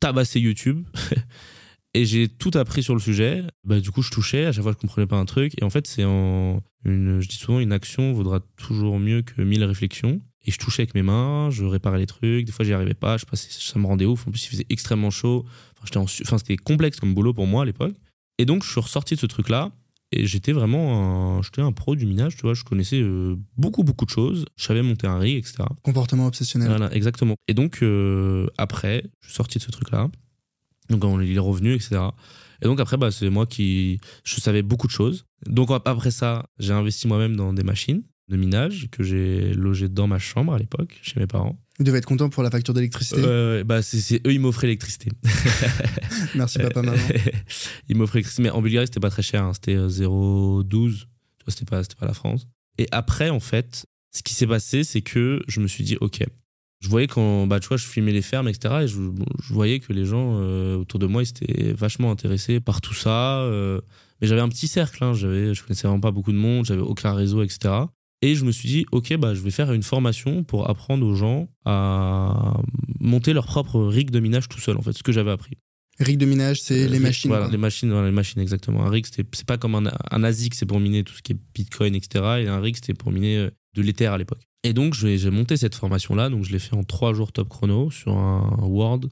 tabassé YouTube. *laughs* Et j'ai tout appris sur le sujet. Bah, du coup, je touchais. À chaque fois, je comprenais pas un truc. Et en fait, c'est en une, je dis souvent, une action vaudra toujours mieux que mille réflexions. Et je touchais avec mes mains, je réparais les trucs. Des fois, j'y arrivais pas. Je passais, ça me rendait ouf. En plus, il faisait extrêmement chaud. Enfin, c'était complexe comme boulot pour moi à l'époque. Et donc, je suis ressorti de ce truc-là. Et j'étais vraiment un, j'étais un pro du minage, tu vois. Je connaissais euh, beaucoup, beaucoup de choses. Je savais monter un rig, etc. Comportement obsessionnel. Voilà, exactement. Et donc, euh, après, je suis sorti de ce truc-là. Donc, on, il est revenu, etc. Et donc, après, bah, c'est moi qui. Je savais beaucoup de choses. Donc, après ça, j'ai investi moi-même dans des machines de minage que j'ai logées dans ma chambre à l'époque, chez mes parents. Vous devez être content pour la facture d'électricité. Euh, bah, c'est, eux, ils m'offraient l'électricité. *laughs* Merci papa, maman. *laughs* ils m'offraient l'électricité. Mais en Bulgarie, c'était pas très cher. hein. C'était euh, 0,12. Tu vois, C'était pas, c'était pas la France. Et après, en fait, ce qui s'est passé, c'est que je me suis dit, OK, je voyais quand, bah, tu vois, je filmais les fermes, etc. Et je, je voyais que les gens euh, autour de moi, ils étaient vachement intéressés par tout ça. euh, mais j'avais un petit cercle, hein, j'avais, je connaissais vraiment pas beaucoup de monde, j'avais aucun réseau, etc. Et je me suis dit, ok, bah, je vais faire une formation pour apprendre aux gens à monter leur propre rig de minage tout seul, en fait, ce que j'avais appris. Rig de minage, c'est Euh, les machines. Voilà, les machines, voilà, les machines, exactement. Un rig, c'est pas comme un, un ASIC, c'est pour miner tout ce qui est Bitcoin, etc. Et un rig, c'était pour miner de l'Ether à l'époque. Et donc, j'ai monté cette formation-là. Donc, je l'ai fait en trois jours top chrono sur un Word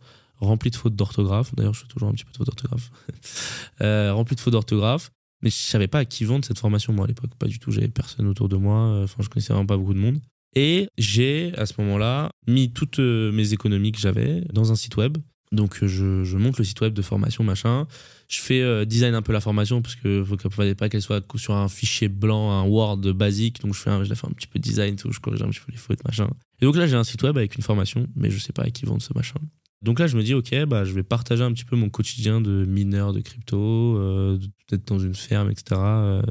rempli de fautes d'orthographe. D'ailleurs, je fais toujours un petit peu de fautes d'orthographe. *laughs* Euh, rempli de fautes d'orthographe. Mais je savais pas à qui vendre cette formation, moi, à l'époque. Pas du tout. J'avais personne autour de moi. Enfin, je connaissais vraiment pas beaucoup de monde. Et j'ai, à ce moment-là, mis toutes euh, mes économies que j'avais dans un site web. Donc, je monte le site web de formation, machin. Je fais euh, design un peu la formation parce que faut qu'elle pas qu'elle soit sur un fichier blanc, un Word basique. Donc, je fais un, petit peu design. Je corrige un petit peu les fautes, machin. Et donc là, j'ai un site web avec une formation, mais je sais pas à qui vendre ce machin. Donc là, je me dis, ok, bah, je vais partager un petit peu mon quotidien de mineur de crypto, euh, peut-être dans une ferme, etc. euh.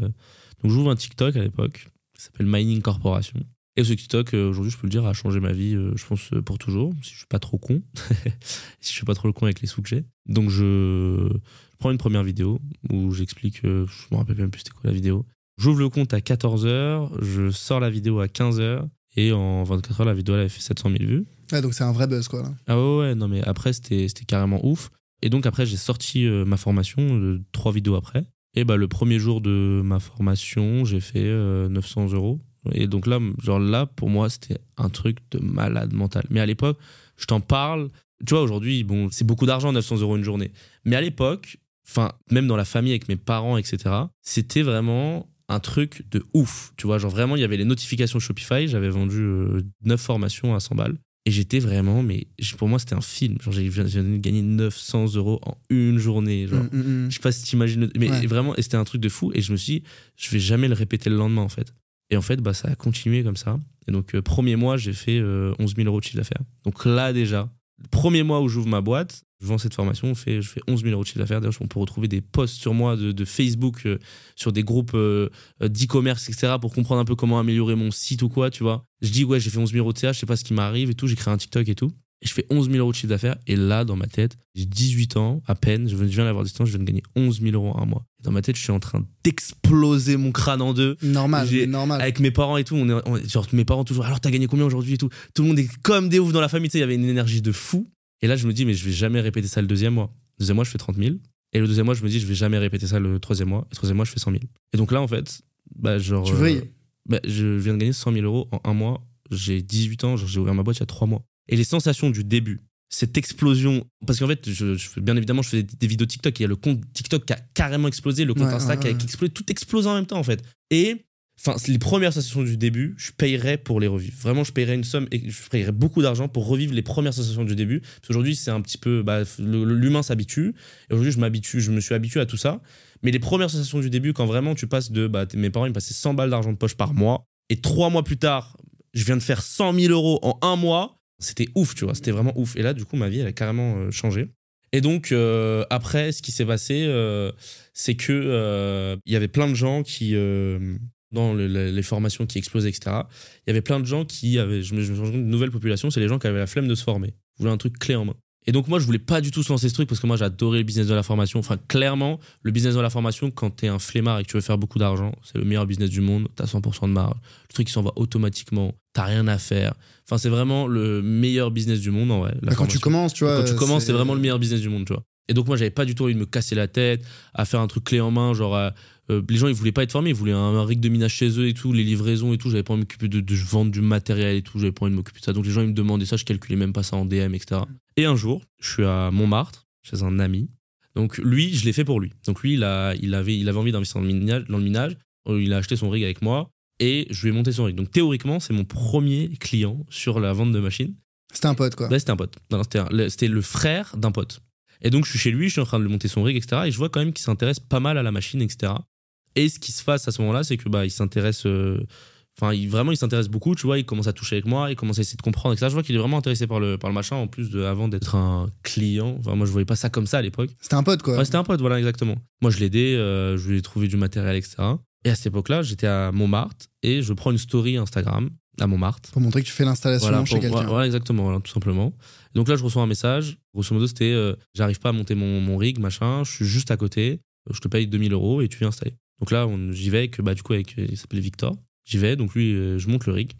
Donc j'ouvre un TikTok à l'époque, qui s'appelle Mining Corporation. Et ce TikTok, euh, aujourd'hui, je peux le dire, a changé ma vie, euh, je pense, euh, pour toujours, si je suis pas trop con. *laughs* si je suis pas trop le con avec les sous que j'ai. Donc je, prends une première vidéo où j'explique, je me rappelle même plus c'était quoi la vidéo. J'ouvre le compte à 14h, je sors la vidéo à 15h, et en 24 heures, la vidéo elle avait fait 700 000 vues. Ouais, donc c'est un vrai buzz, quoi. Là. Ah ouais, ouais, non, mais après, c'était c'était carrément ouf. Et donc, après, j'ai sorti euh, ma formation, euh, trois vidéos après. Et bah, le premier jour de ma formation, j'ai fait euh, 900 euros. Et donc là, genre là, pour moi, c'était un truc de malade mental. Mais à l'époque, je t'en parle. Tu vois, aujourd'hui, bon, c'est beaucoup d'argent, 900 euros une journée. Mais à l'époque, enfin, même dans la famille avec mes parents, etc., c'était vraiment un truc de ouf. Tu vois, genre vraiment, il y avait les notifications Shopify. J'avais vendu euh, 9 formations à 100 balles. Et j'étais vraiment, mais pour moi, c'était un film. Genre, j'ai gagné 900 euros en une journée. Genre, Mm, mm, mm. je sais pas si t'imagines, mais Ouais. vraiment, et c'était un truc de fou. Et je me suis dit, je vais jamais le répéter le lendemain, en fait. Et en fait, bah, ça a continué comme ça. Et donc, euh, premier mois, j'ai fait euh, 11 000 euros de chiffre d'affaires. Donc là, déjà, premier mois où j'ouvre ma boîte, je vends cette formation, on fait, je fais 11 000 euros de chiffre d'affaires. D'ailleurs, on peut retrouver des posts sur moi de, de Facebook, euh, sur des groupes euh, d'e-commerce, etc., pour comprendre un peu comment améliorer mon site ou quoi, tu vois. Je dis, ouais, j'ai fait 11 000 euros de CA, je sais pas ce qui m'arrive et tout. J'ai créé un TikTok et tout. Et je fais 11 000 euros de chiffre d'affaires. Et là, dans ma tête, j'ai 18 ans à peine. Je viens d'avoir 18 ans, je viens de gagner 11 000 euros un mois. Dans ma tête, je suis en train d'exploser mon crâne en deux. Normal, normal. Avec mes parents et tout, on est, on genre mes parents toujours, alors t'as gagné combien aujourd'hui et tout? Tout le monde est comme des oufs dans la famille, tu sais, il y avait une énergie de fou. Et là, je me dis, mais je vais jamais répéter ça le deuxième mois. Le deuxième mois, je fais 30 000. Et le deuxième mois, je me dis, je vais jamais répéter ça le troisième mois. Le troisième mois, je fais 100 000. Et donc là, en fait, bah, genre. Tu vrilles. bah, je viens de gagner 100 000 euros en un mois. J'ai 18 ans, j'ai ouvert ma boîte il y a trois mois. Et les sensations du début, cette explosion. Parce qu'en fait, je, je- bien évidemment, je faisais des vidéos TikTok. Il y a le compte TikTok qui a carrément explosé, le compte Ouais, Insta ouais, qui a explosé, tout explose en même temps, en fait. Et. Enfin, les premières sensations du début, je payerais pour les revivre. Vraiment, je payerais une somme et je payerais beaucoup d'argent pour revivre les premières sensations du début. Parce qu'aujourd'hui, c'est un petit peu. Bah, L'humain s'habitue. Et aujourd'hui, je m'habitue, je me suis habitué à tout ça. Mais les premières sensations du début, quand vraiment tu passes de. Bah, mes parents, ils me passaient 100 balles d'argent de poche par mois. Et trois mois plus tard, je viens de faire 100 000 euros en un mois. C'était ouf, tu vois. C'était vraiment ouf. Et là, du coup, ma vie, elle a carrément euh, changé. Et donc, euh, après, ce qui s'est passé, euh, c'est que il y avait plein de gens qui. dans le- le- les formations qui explosaient, etc. Il y avait plein de gens qui avaient. Je me, suis rendu compte d'une nouvelle population, c'est les gens qui avaient la flemme de se former. Voulaient un truc clé en main. Et donc, moi, je voulais pas du tout se lancer ce truc parce que moi, j'adorais le business de la formation. Enfin, clairement, le business de la formation, quand t'es un flemmard et que tu veux faire beaucoup d'argent, c'est le meilleur business du monde. T'as 100% de marge. Le truc, il s'en va automatiquement. T'as rien à faire. Enfin, c'est vraiment le meilleur business du monde, en vrai. la Bah, quand tu commences, tu vois. Quand tu commences, c'est- c'est vraiment le meilleur business du monde, tu vois. Et donc, moi, j'avais pas du tout envie de me casser la tête à faire un truc clé en main. Genre, euh, les gens, ils voulaient pas être formés. Ils voulaient un, un rig de minage chez eux et tout, les livraisons et tout. J'avais pas envie de m'occuper de, de vendre du matériel et tout. J'avais pas envie de m'occuper de ça. Donc, les gens, ils me demandaient ça. Je calculais même pas ça en DM, etc. Et un jour, je suis à Montmartre, chez un ami. Donc, lui, je l'ai fait pour lui. Donc, lui, il, a, il, avait, il avait envie d'investir dans le minage. Dans le minage. Euh, Il a acheté son rig avec moi. Et je lui ai monté son rig. Donc, théoriquement, c'est mon premier client sur la vente de machines. C'était un pote, quoi. Là, c'était un pote. C'était le- c'était le frère d'un pote. Et donc, je suis chez lui, je suis en train de lui monter son rig, etc. Et je vois quand même qu'il s'intéresse pas mal à la machine, etc. Et ce qui se passe à ce moment-là, c'est que bah, il s'intéresse. euh, Enfin, vraiment, il s'intéresse beaucoup, tu vois. Il commence à toucher avec moi, il commence à essayer de comprendre, etc. Je vois qu'il est vraiment intéressé par le, par le machin, en plus de avant d'être un client. Enfin, moi, je voyais pas ça comme ça à l'époque. C'était un pote, quoi. Ouais, c'était un pote, voilà, exactement. Moi, je l'ai aidé, euh, je lui ai trouvé du matériel, etc. Et à cette époque-là, j'étais à Montmartre et je prends une story Instagram à Montmartre. Pour montrer que tu fais l'installation Voilà, chez quelqu'un. voilà, exactement, voilà, tout simplement. Donc là, je reçois un message. Grosso modo, c'était euh, j'arrive pas à monter mon, mon rig, machin, je suis juste à côté, je te paye 2000 euros et tu viens installer. Donc là, j'y vais avec, bah, du coup, avec, il s'appelait Victor. J'y vais, donc lui, euh, je monte le rig.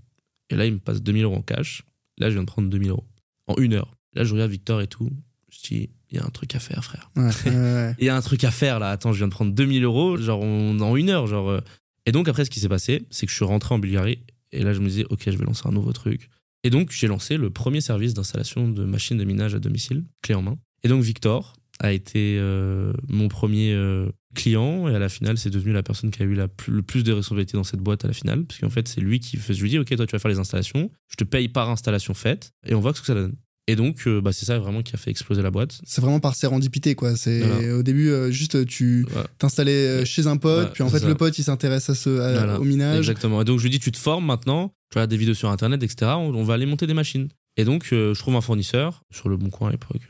Et là, il me passe 2000 euros en cash. Là, je viens de prendre 2000 euros en une heure. Là, je regarde Victor et tout. Je dis, il y a un truc à faire, frère. Ouais, ouais, ouais. *laughs* Il y a un truc à faire là. Attends, je viens de prendre 2000 euros, genre on- en une heure. Genre, euh. Et donc, après, ce qui s'est passé, c'est que je suis rentré en Bulgarie. Et là, je me disais, ok, je vais lancer un nouveau truc. Et donc, j'ai lancé le premier service d'installation de machines de minage à domicile, clé en main. Et donc, Victor a été euh, mon premier euh, client. Et à la finale, c'est devenu la personne qui a eu la plus- le plus de responsabilités dans cette boîte à la finale. Parce qu'en fait, c'est lui qui fait. Je lui dis, ok, toi, tu vas faire les installations. Je te paye par installation faite. Et on voit ce que ça donne. Et donc, euh, bah, c'est ça vraiment qui a fait exploser la boîte. C'est vraiment par sérendipité, quoi. C'est Voilà. au début, euh, juste tu t'installais euh, chez un pote, puis en fait, ça. le pote, il s'intéresse à ce, à- au minage. Exactement. Et donc je lui dis, tu te formes maintenant, tu regardes des vidéos sur Internet, etc. On, on va aller monter des machines. Et donc je trouve un fournisseur sur le bon coin à l'époque.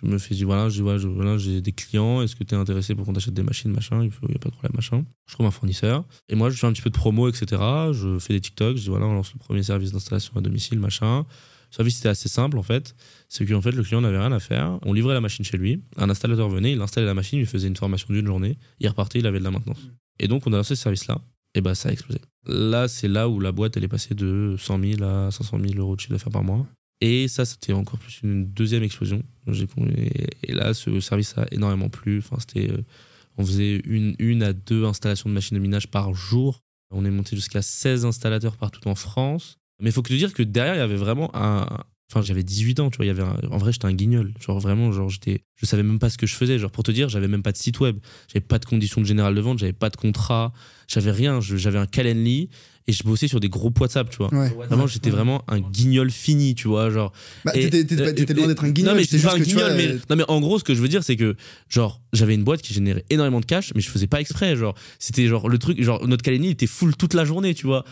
Je, me fais dire, voilà, je- voilà, j'ai des clients, est-ce que tu es intéressé pour qu'on t'achète des machines, machin Il n'y a pas de problème, machin. Je trouve un fournisseur. Et moi, je fais un petit peu de promo, etc. Je fais des TikTok, je dis, voilà, on lance le premier service d'installation à domicile, machin. Le service était assez simple en fait. C'est qu'en fait, le client n'avait rien à faire. On livrait la machine chez lui. Un installateur venait, il installait la machine, il faisait une formation d'une journée. Il repartait, il avait de la maintenance. Et donc, on a lancé ce service-là. Et bah, ça a explosé. Là, c'est là où la boîte, elle est passée de 100 000 à 500 000 euros de chiffre d'affaires par mois. Et ça, c'était encore plus une deuxième explosion. Et là, ce service a énormément plu. Enfin, euh, on faisait une, une à deux installations de machines de minage par jour. On est monté jusqu'à 16 installateurs partout en France. Mais il faut que te dire que derrière, il y avait vraiment un. Enfin, j'avais 18 ans, tu vois. Y avait En vrai, j'étais un guignol. Genre, vraiment, genre, j'étais. Je savais même pas ce que je faisais. Genre, pour te dire, j'avais même pas de site web. J'avais pas de conditions de général de vente. J'avais pas de contrat. J'avais rien. J'avais un Calendly et je bossais sur des groupes WhatsApp, tu vois. Ouais. Vraiment, j'étais vraiment un guignol fini, tu vois. Genre, Bah, t'étais euh, loin et- d'être un guignol. Non, mais c'est j'étais pas un que tu vois, guignol, mais, euh, non, mais en gros, ce que je veux dire, c'est que, genre, j'avais une boîte qui générait énormément de cash, mais je faisais pas exprès. Genre, c'était genre le truc, genre, notre Calendly était full toute la journée, tu vois.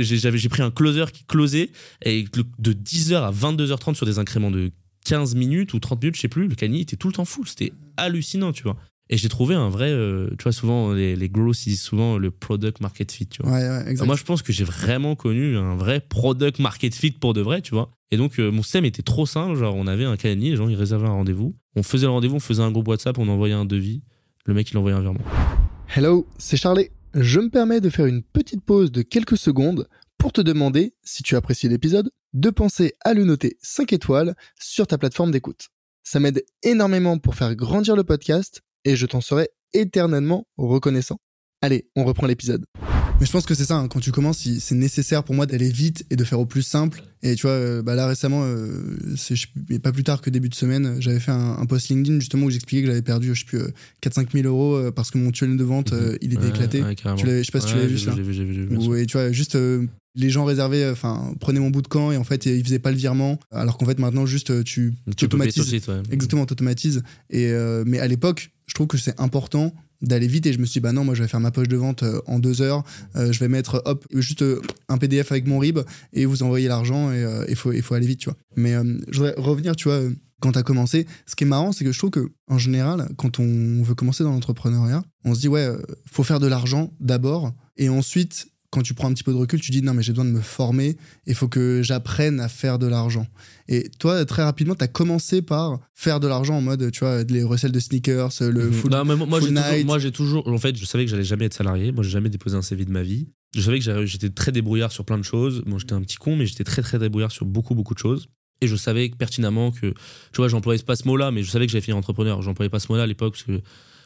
J'ai j'avais- j'ai pris un closer qui closait, et de 10h à 22h30 sur des incréments de 15 minutes ou 30 minutes, je sais plus, le Calendly était tout le temps full. C'était hallucinant, tu vois. Et j'ai trouvé un vrai, euh, tu vois, souvent, les, les growth, ils disent souvent le product market fit, tu vois. Ouais, ouais. Moi, je pense que j'ai vraiment connu un vrai product market fit pour de vrai, tu vois. Et donc, euh, mon système était trop simple. Genre, on avait un calendrier, les gens, ils réservaient un rendez-vous. On faisait le rendez-vous, on faisait un groupe WhatsApp, on envoyait un devis. Le mec, il envoyait un virement. Hello, c'est Charlie. Je me permets de faire une petite pause de quelques secondes pour te demander, si tu apprécies l'épisode, de penser à le noter 5 étoiles sur ta plateforme d'écoute. Ça m'aide énormément pour faire grandir le podcast et je t'en serai éternellement reconnaissant. Allez, on reprend l'épisode. Mais je pense que c'est ça, hein, quand tu commences, c'est nécessaire pour moi d'aller vite et de faire au plus simple. Et tu vois, euh, bah là récemment, euh, je- pas plus tard que début de semaine, j'avais fait un, un post LinkedIn justement où j'expliquais que j'avais perdu, je sais plus, euh, 4-5 000 euros euh, parce que mon tunnel de vente, euh, il était Ouais, éclaté. ouais. Tu je sais pas si tu l'avais vu j'ai ça. Vu, j'ai vu, et tu vois, juste euh, les gens réservaient, euh, enfin, prenaient mon bout de camp et en fait, ils faisaient pas le virement. Alors qu'en fait, maintenant, juste euh, tu Tu automatises. site, ouais. Exactement, t'automatises. Et euh, mais à l'époque, je trouve que c'est important d'aller vite et je me suis dit bah non moi je vais faire ma poche de vente en deux heures Euh, je vais mettre hop juste un PDF avec mon RIB et vous envoyez l'argent et il faut faut aller vite tu vois mais je voudrais revenir tu vois quand t'as commencé ce qui est marrant c'est que je trouve que en général quand on veut commencer dans l'entrepreneuriat on se dit ouais faut faire de l'argent d'abord et ensuite quand tu prends un petit peu de recul, tu dis non, mais j'ai besoin de me former, il faut que j'apprenne à faire de l'argent. Et toi, très rapidement, tu as commencé par faire de l'argent en mode, tu vois, les recels de sneakers, le Mhm. full. Non, mais moi, full j'ai toujours, night. moi, j'ai toujours. En fait, je savais que j'allais jamais être salarié. Moi, j'ai jamais déposé un CV de ma vie. Je savais que j'étais très débrouillard sur plein de choses. Moi, j'étais un petit con, mais j'étais très, très débrouillard sur beaucoup, beaucoup de choses. Et je savais pertinemment que. Tu vois, j'employais pas ce mot-là, mais je savais que j'allais finir entrepreneur. J'employais pas ce mot-là à l'époque parce que.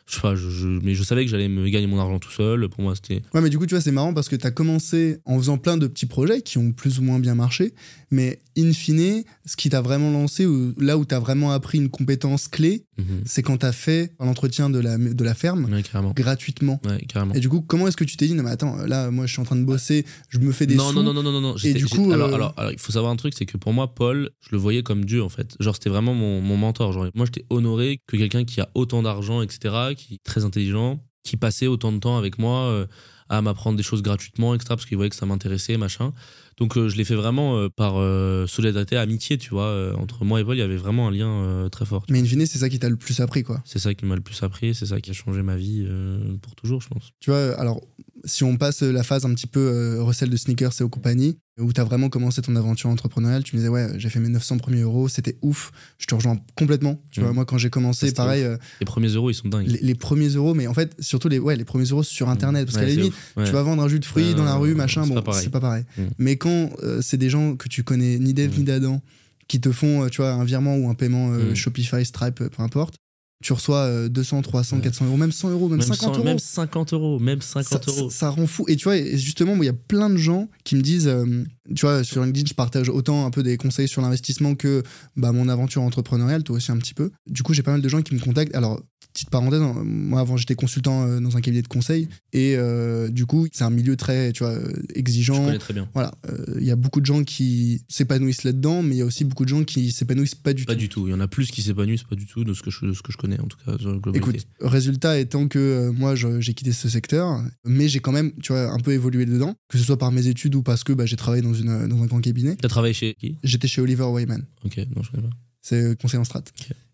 Je sais pas, je, mais je savais que j'allais me gagner mon argent tout seul. Pour moi, c'était. Ouais, mais du coup, tu vois, c'est marrant parce que tu as commencé en faisant plein de petits projets qui ont plus ou moins bien marché, mais in fine, ce qui t'a vraiment lancé, ou là où tu as vraiment appris une compétence clé, Mhm. c'est quand tu as fait l'entretien de la, de la ferme Ouais, gratuitement. Ouais. Et du coup, comment est-ce que tu t'es dit, non, mais attends, là, moi, je suis en train de bosser, je me fais des non, sous. non, non, non, non, non, non. J'étais- du coup, alors, euh, alors, alors, il faut savoir un truc, c'est que pour moi, Paul, je le voyais comme Dieu, en fait. Genre, c'était vraiment mon, mon mentor. Genre, moi, j'étais honoré que quelqu'un qui a autant d'argent, etc., qui est très intelligent, qui passait autant de temps avec moi euh, à m'apprendre des choses gratuitement, etc., parce qu'il voyait que ça m'intéressait, machin. Donc, euh, je l'ai fait vraiment euh, par euh, solidarité, amitié, tu vois. Entre moi et Paul, il y avait vraiment un lien très fort. Mais in fine, c'est ça qui t'a le plus appris, quoi. C'est ça qui m'a le plus appris, c'est ça qui a changé ma vie pour toujours, je pense. Tu vois, alors, si on passe la phase un petit peu euh, recel de sneakers et aux compagnies, où tu as vraiment commencé ton aventure entrepreneuriale, tu me disais, ouais, j'ai fait mes 900 premiers euros, c'était ouf, je te rejoins complètement. Tu vois, Mhm. moi, quand j'ai commencé, pareil, euh, Les premiers euros, ils sont dingues. les, les premiers euros, mais en fait, surtout les, ouais, les premiers euros sur Internet, parce Ouais, qu'à la limite. Ouais. tu vas vendre un jus de fruits Ouais, dans la rue, machin, bon, c'est pas pareil. Mm. Mais quand euh, c'est des gens que tu connais ni d'Ève Mm. ni d'Adam, qui te font, euh, tu vois, un virement ou un paiement. Shopify, Stripe, peu importe, tu reçois euh, 200, 300, Ouais. 400 euros, même 100 euros, même, 50 100 euros. Même 50 euros. Même 50 ça, euros. ça- ça rend fou. Et tu vois, et justement, moi, il y a plein de gens qui me disent, euh, tu vois, sur LinkedIn, je partage autant un peu des conseils sur l'investissement que bah, mon aventure entrepreneuriale, toi aussi un petit peu. Du coup, j'ai pas mal de gens qui me contactent. Alors, petite parenthèse, hein, moi avant j'étais consultant euh, dans un cabinet de conseil et euh, du coup c'est un milieu très tu vois euh, Je exigeant connais très bien. voilà euh, il y a beaucoup de gens qui s'épanouissent là-dedans mais il y a aussi beaucoup de gens qui s'épanouissent pas du Pas tout du tout. Il y en a plus qui s'épanouissent, pas du tout, de ce que je, de ce que je connais, en tout cas. Écoute, résultat étant que euh, moi j'ai quitté ce secteur, mais j'ai quand même, tu vois, un peu évolué dedans, que ce soit par mes études ou parce que bah, j'ai travaillé dans, une, dans un grand cabinet. T'as travaillé chez qui? J'étais chez Oliver Wyman, Ok, non, je connais pas. c'est conseiller en strat.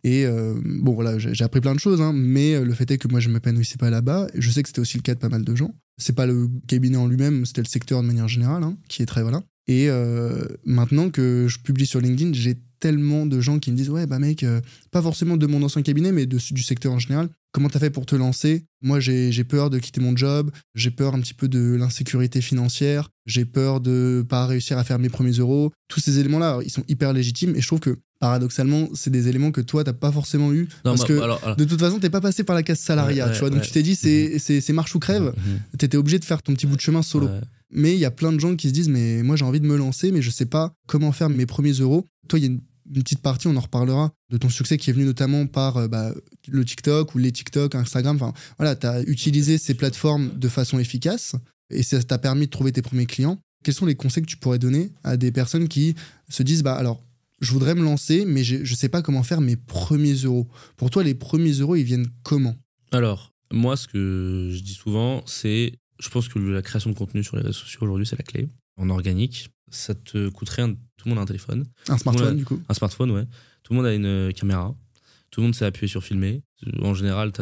Et euh, bon voilà, j'ai appris plein de choses, hein, mais euh, le fait est que moi je m'épanouissais pas là-bas. Je sais que c'était aussi le cas de pas mal de gens. C'est pas le cabinet en lui-même, c'était le secteur de manière générale, hein, qui est très voilà. Et euh, maintenant que je publie sur LinkedIn, j'ai tellement de gens qui me disent ouais bah mec, pas forcément de mon ancien cabinet, mais de, du secteur en général. Comment t'as fait pour te lancer? Moi j'ai j'ai peur de quitter mon job, j'ai peur un petit peu de l'insécurité financière, j'ai peur de pas réussir à faire mes premiers euros. Tous ces éléments-là, ils sont hyper légitimes et je trouve que paradoxalement, c'est des éléments que toi t'as pas forcément eu Non, parce bah, que alors, alors- de toute façon, t'es pas passé par la case salariat, Ouais, tu vois. ouais, Donc ouais. tu t'es dit, c'est c'est- c'est marche ou crève. Mhm. T'étais obligé de faire ton petit bout de chemin solo. Mais il y a plein de gens qui se disent, mais moi j'ai envie de me lancer, mais je sais pas comment faire mes premiers euros. Toi, il y a une, une petite partie, on en reparlera, de ton succès qui est venu notamment par euh, bah, le TikTok ou les TikTok, Instagram. Enfin, voilà, t'as utilisé ces plateformes de façon efficace et ça t'a permis de trouver tes premiers clients. Quels sont les conseils que tu pourrais donner à des personnes qui se disent, bah alors, je voudrais me lancer, mais je, je sais pas comment faire mes premiers euros. Pour toi, les premiers euros, ils viennent comment? Alors, moi, ce que je dis souvent, c'est je pense que la création de contenu sur les réseaux sociaux aujourd'hui, c'est la clé. En organique, ça te coûte rien. Tout le monde a un téléphone, Un smartphone, du coup un smartphone, ouais. Tout le monde a une euh, caméra. Tout le monde sait appuyer sur filmer. En général,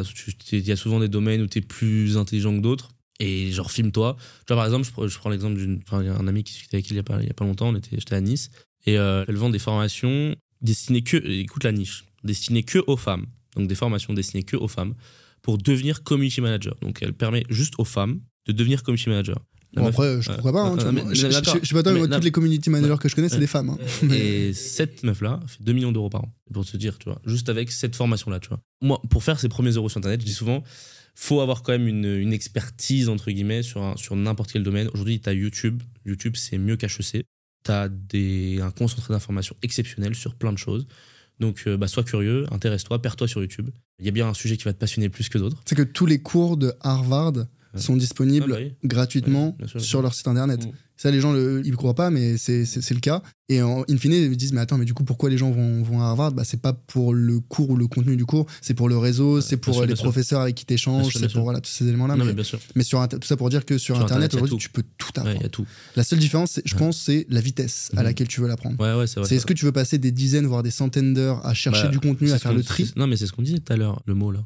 il y a souvent des domaines où tu es plus intelligent que d'autres. Et genre, filme-toi. Tu vois, par exemple, je prends, l'exemple d'une- enfin, il y a un ami qui discutait avec qui il y a a pas longtemps. On était, j'étais à Nice. Et euh, elle vend des formations destinées que, écoute la niche, destinées que aux femmes. Donc des formations destinées que aux femmes pour devenir community manager. Donc elle permet juste aux femmes de devenir community manager. Bon, meuf- après, je euh, pourquoi pas. hein, euh, mais- moi, mais je, je- je sais pas toi, mais Mais moi, non. toutes les community managers que je connais, c'est des femmes. hein. Et cette meuf-là fait 2 millions d'euros par an. Pour te dire, tu vois, juste avec cette formation-là, tu vois. Moi, pour faire ses premiers euros sur Internet, je dis souvent, faut avoir quand même une, une expertise, entre guillemets, sur, un- sur n'importe quel domaine. Aujourd'hui, tu as YouTube. YouTube, c'est mieux qu'HEC. Tu as des, un concentré d'informations exceptionnel sur plein de choses. Donc, euh, bah, sois curieux, intéresse-toi, perds-toi sur YouTube. Il y a bien un sujet qui va te passionner plus que d'autres. C'est que tous les cours de Harvard Ouais. sont disponibles Ah, bah oui. gratuitement Ouais, bien sûr, bien sur leur site internet. Mm. Ça, les gens, le, ils ne croient pas, mais c'est le cas. Et en in fine, ils me disent, mais attends, mais du coup, pourquoi les gens vont, vont à Harvard? Bah, C'est pas pour le cours ou le contenu du cours, c'est pour le réseau, c'est pour sûr, euh, les sûr. professeurs avec qui Bien t'échanges, sûr, c'est pour voilà, tous ces éléments-là. Non, mais mais bien sûr. mais sur, tout ça pour dire que sur, Sur Internet, Internet, aujourd'hui, tu peux tout apprendre. il y a tout. La seule différence, je Ouais. pense, c'est la vitesse à Mhm. laquelle tu veux l'apprendre. Ouais, ouais, c'est. C'est est-ce que tu veux passer des dizaines, voire des centaines d'heures à chercher Bah, du contenu, à faire le tri Non, mais c'est ce qu'on disait tout à l'heure, le mot là.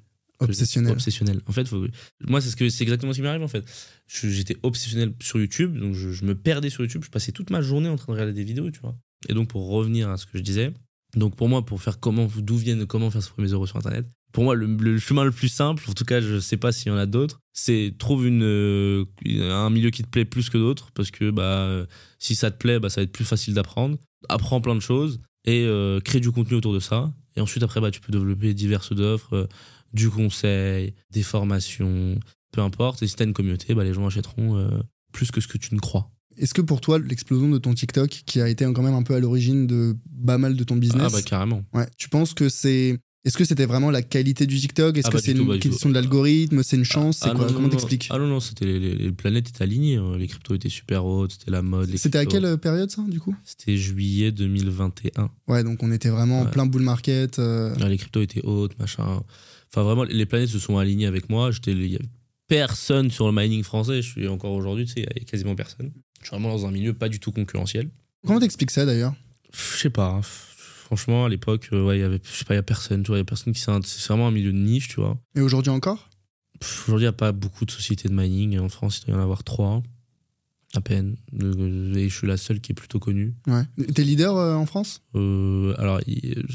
Obsessionnel Obsessionnel. En fait, faut- moi, c'est ce que c'est exactement ce qui m'arrive en fait. J'étais obsessionnel sur YouTube, donc je, je me perdais sur YouTube. Je passais toute ma journée en train de regarder des vidéos, tu vois. Et donc, pour revenir à ce que je disais, donc pour moi, pour faire comment, d'où viennent, comment faire ses premiers euros sur Internet, pour moi, le, le chemin le plus simple, en tout cas, je sais pas s'il y en a d'autres, c'est trouve une, euh, un milieu qui te plaît plus que d'autres, parce que bah, si ça te plaît, bah, ça va être plus facile d'apprendre. Apprends plein de choses et euh, crée du contenu autour de ça. Et ensuite, après, bah, tu peux développer diverses offres, euh, du conseil, des formations, peu importe. Et si tu as une communauté, bah, les gens achèteront euh, plus que ce que tu ne crois. Est-ce que pour toi, l'explosion de ton TikTok, qui a été quand même un peu à l'origine de pas mal de ton business, Ah, bah, carrément. ouais, tu penses que c'est. Est-ce que c'était vraiment la qualité du TikTok? Est-ce Ah, que du c'est une tout. question de l'algorithme? C'est une chance? C'est Ah, quoi? non, Comment t'expliques? Ah non, non, c'était les, les- les planètes étaient alignées. hein. Les cryptos étaient super hautes, c'était la mode. C'était à quelle euh, période ça, du coup? C'était juillet 2021. Ouais, donc on était vraiment en plein bull market. euh, Ah, Les cryptos étaient hautes, machin. Enfin, vraiment, les planètes se sont alignées avec moi. J'étais, il y avait personne sur le mining français. Je suis encore aujourd'hui, tu sais, il y a quasiment personne. Je suis vraiment dans un milieu pas du tout concurrentiel. Comment t'expliques ça d'ailleurs? Je sais pas. hein. Franchement, à l'époque, euh, ouais, il y avait, je sais pas, il y a personne. Tu vois, il y a personne qui. C'est vraiment un milieu de niche, tu vois. Et aujourd'hui encore? Aujourd'hui, il n'y a pas beaucoup de sociétés de mining. En France, il doit y en avoir trois, à peine. Euh, Et je suis la seule qui est plutôt connue. Ouais. T'es leader euh, en France? Euh, alors,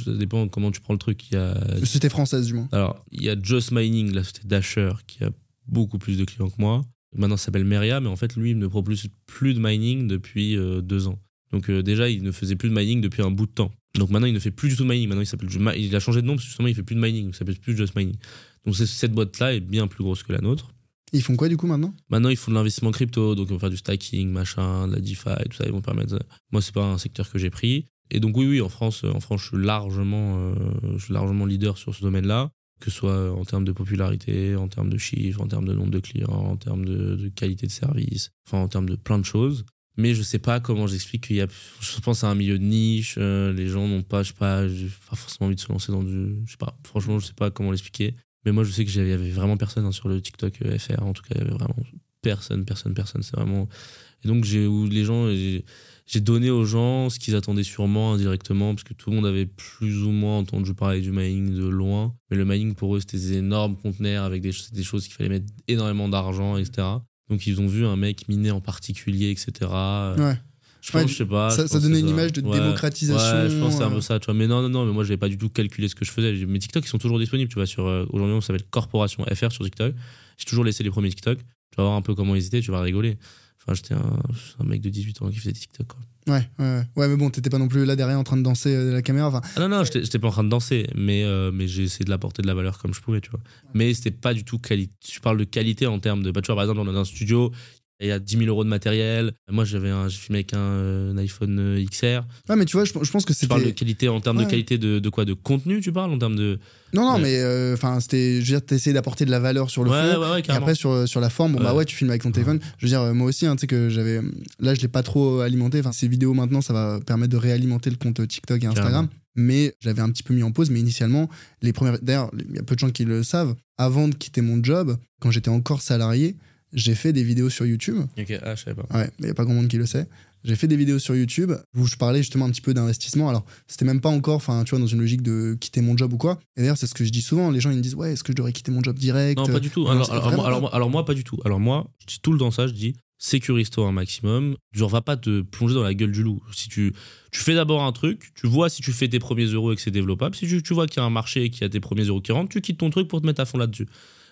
ça dépend comment tu prends le truc. Il y a, Société française, du moins. alors, il y a Just Mining, la société Dasher, qui a beaucoup plus de clients que moi. Maintenant, ça s'appelle Meria, mais en fait, lui, il ne propose plus de mining depuis euh, deux ans. Donc, déjà, il ne faisait plus de mining depuis un bout de temps. Donc, maintenant, il ne fait plus du tout de mining. Maintenant, il, s'appelle, il a changé de nom parce que justement, il fait plus de mining. Il s'appelle plus Just Mining. Donc, cette boîte-là est bien plus grosse que la nôtre. Ils font quoi, du coup, maintenant? Maintenant, ils font de l'investissement crypto, donc ils vont faire du stacking, machin, de la DeFi, tout ça. Ils vont permettre. Moi, c'est pas un secteur que j'ai pris. Et donc, oui, oui, en France, en France, je suis largement, euh, je suis largement leader sur ce domaine-là, que ce soit en termes de popularité, en termes de chiffres, en termes de nombre de clients, en termes de, qualité de service, enfin, en termes de plein de choses. Mais je sais pas comment j'explique qu'il y a. Je pense à un milieu de niche, euh, les gens n'ont pas, je sais pas, pas forcément envie de se lancer dans du. Je sais pas, franchement, je sais pas comment l'expliquer. Mais moi, je sais que j'avais- vraiment personne hein, sur le TikTok euh, FR. En tout cas, il y avait vraiment personne, personne, personne. C'est vraiment. Et donc, j'ai où les gens, j'ai j'ai donné aux gens ce qu'ils attendaient sûrement indirectement, parce que tout le monde avait plus ou moins entendu parler du mining de loin. Mais le mining, pour eux, c'était des énormes conteneurs avec des, des choses qu'il fallait mettre énormément d'argent, etc. Donc, ils ont vu un mec miner en particulier, etc. Ouais. Je pense, Ouais, je sais pas. ça- je donnait une image de Ouais. démocratisation, Ouais, je pense que c'est un euh. peu ça, tu vois. Mais non, non, non, mais moi, j'avais pas du tout calculé ce que je faisais. Mes TikTok, ils sont toujours disponibles, tu vois. Sur, euh, aujourd'hui, on s'appelle Corporation FR sur TikTok. J'ai toujours laissé les premiers TikTok. Tu vas voir un peu comment ils étaient, tu vas rigoler. Enfin, j'étais un, un mec de 18 ans qui faisait des TikTok, quoi. Ouais, ouais, ouais. Mais bon, t'étais pas non plus là derrière en train de danser euh, de la caméra. Enfin, Ah non, non, j'étais pas en train de danser, mais, euh, mais j'ai essayé de l'apporter de la valeur comme je pouvais, tu vois. Mais c'était pas du tout qualité. Je parle de qualité en termes de. Bah, tu vois, par exemple, on est dans un studio, il y a 10 000 euros de matériel. Moi, j'avais un, j'ai filmé avec un, euh, un iPhone euh, XR. ouais, mais tu vois, je, je pense que Tu parles de c'était. qualité en termes Ouais. de qualité de, de quoi De contenu, tu parles En termes de. Non, non, Ouais. mais euh, enfin, c'était. Je veux dire, t'essayais d'apporter de la valeur sur le ouais, fond. Et carrément. après sur, sur la forme, bon bah Ouais. tu filmes avec ton téléphone. Je veux dire, euh, moi aussi, hein, tu sais que j'avais. Là, je l'ai pas trop alimenté. Enfin, ces vidéos maintenant, ça va permettre de réalimenter le compte TikTok et Instagram. Mais j'avais un petit peu mis en pause. Mais initialement, les premières. D'ailleurs, il y a peu de gens qui le savent. Avant de quitter mon job, quand j'étais encore salarié, j'ai fait des vidéos sur YouTube. Ok, ah, je savais pas. Ouais, mais il n'y a pas grand monde qui le sait. J'ai fait des vidéos sur YouTube où je parlais justement un petit peu d'investissement. Alors, c'était même pas encore, enfin, tu vois, dans une logique de quitter mon job ou quoi. Et d'ailleurs, c'est ce que je dis souvent. Les gens, ils me disent, ouais, est-ce que je devrais quitter mon job direct? Non, pas du tout. Non, Alors, c'est alors, vraiment moi, alors, pas. moi- alors moi, pas du tout. Alors moi, je dis tout le temps ça, je dis sécurise-toi un maximum. Genre, va pas te plonger dans la gueule du loup. Si tu, tu fais d'abord un truc, tu vois si tu fais tes premiers euros et que c'est développable. Si tu, tu vois qu'il y a un marché et qu'il y a tes premiers euros qui rentrent, tu quittes ton truc pour te mettre à fond là-dessus.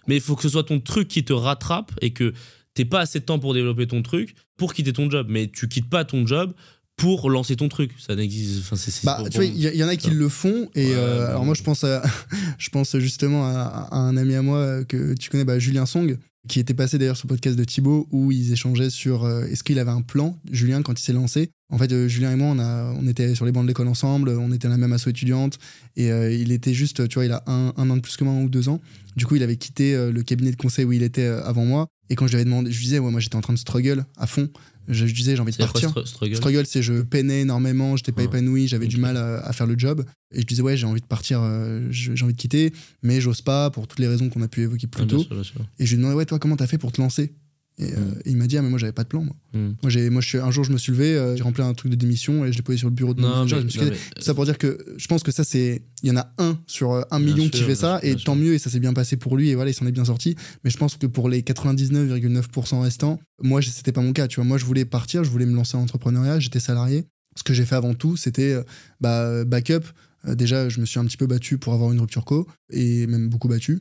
Mais il faut que ce soit ton truc qui te rattrape et que t'aies pas assez de temps pour développer ton truc pour quitter ton job. Mais tu quittes pas ton job pour lancer ton truc. Ça n'existe. Enfin, c'est, Bah, tu vois, il y, y en a qui le font. Et Ouais, euh, alors, moi, je pense, à- *laughs* je pense justement à, à un ami à moi que tu connais, bah, Julien Song, qui était passé d'ailleurs sur le podcast de Thibaut, où ils échangeaient sur euh, est-ce qu'il avait un plan, Julien, quand il s'est lancé. En fait, euh, Julien et moi, on, a, on était sur les bancs de l'école ensemble, on était à la même asso étudiante. Et euh, il était juste, tu vois, il a un, an de plus que moi, ou deux ans. Du coup, il avait quitté le cabinet de conseil où il était avant moi. Et quand je lui avais demandé, je lui disais, ouais, moi, j'étais en train de struggle à fond. Je, je disais, j'ai envie de quoi, partir. str- struggle Struggle, c'est je peinais énormément, j'étais pas épanoui, j'avais du mal à, à faire le job. Et je disais, ouais, j'ai envie de partir, euh, j'ai envie de quitter, mais j'ose pas pour toutes les raisons qu'on a pu évoquer plus Ah, bien tôt. sûr, bien sûr. Et je lui ai demandé, ouais, toi, comment t'as fait pour te lancer? Et, euh, Mm. et il m'a dit, ah, mais moi, j'avais pas de plan. Moi, Hmm. moi, j'ai, moi je suis, un jour, je me suis levé, euh, j'ai rempli un truc de démission et je l'ai posé sur le bureau de mon Non, manager. mais, ça pour dire que je pense que ça, c'est. Il y en a un sur euh, un Bien million sûr, qui fait ça, sûr, et tant sûr. mieux, et ça s'est bien passé pour lui, et voilà, il s'en est bien sorti. Mais je pense que pour les 99,9% restants, moi, c'était pas mon cas. Tu vois, moi, je voulais partir, je voulais me lancer en entrepreneuriat, j'étais salarié. Ce que j'ai fait avant tout, c'était bah, backup. Déjà, je me suis un petit peu battu pour avoir une rupture co, et même beaucoup battu.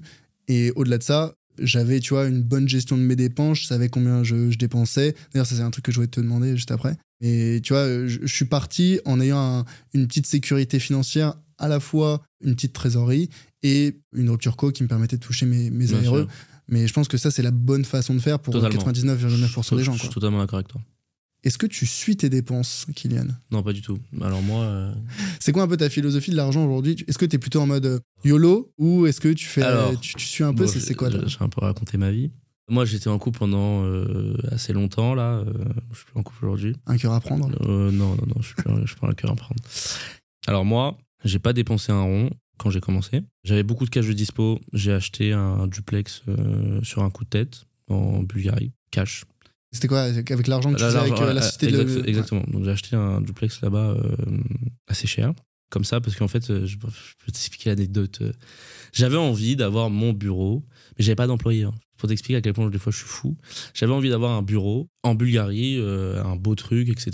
Et au-delà de ça, j'avais, tu vois, une bonne gestion de mes dépenses, je savais combien je, je dépensais. D'ailleurs, ça, c'est un truc que je voulais te demander juste après. Et tu vois, je, je suis parti en ayant un- une petite sécurité financière, à la fois une petite trésorerie et une rupture co qui me permettait de toucher mes, mes ARE. sûr. Mais je pense que ça, c'est la bonne façon de faire pour Totalement. 99,9% des gens. Je suis totalement d'accord avec toi. Est-ce que tu suis tes dépenses, Kylian? Non, pas du tout. Alors moi, euh, C'est quoi un peu ta philosophie de l'argent aujourd'hui? Est-ce que tu es plutôt en mode euh, YOLO ou est-ce que tu fais Alors, tu, tu suis un peu bon, c'est, quoi J'ai un peu raconté ma vie. Moi, j'étais en couple pendant euh, assez longtemps, là. Euh, je suis plus en couple aujourd'hui. Un cœur à prendre? Euh, non, non, non, je suis je suis pas un cœur à prendre. Alors moi, j'ai pas dépensé un rond quand j'ai commencé. J'avais beaucoup de cash de dispo. J'ai acheté un duplex sur un coup de tête en Bulgarie, cash. C'était quoi avec l'argent que tu faisais avec euh, la euh, société de exact- Exactement. Donc j'ai acheté un duplex là-bas euh, assez cher. Comme ça, parce qu'en fait, euh, je, peux t'expliquer l'anecdote. J'avais envie d'avoir mon bureau, mais j'avais pas d'employé. hein. pour t'expliquer à quel point des fois je suis fou. J'avais envie d'avoir un bureau en Bulgarie, euh, un beau truc, etc.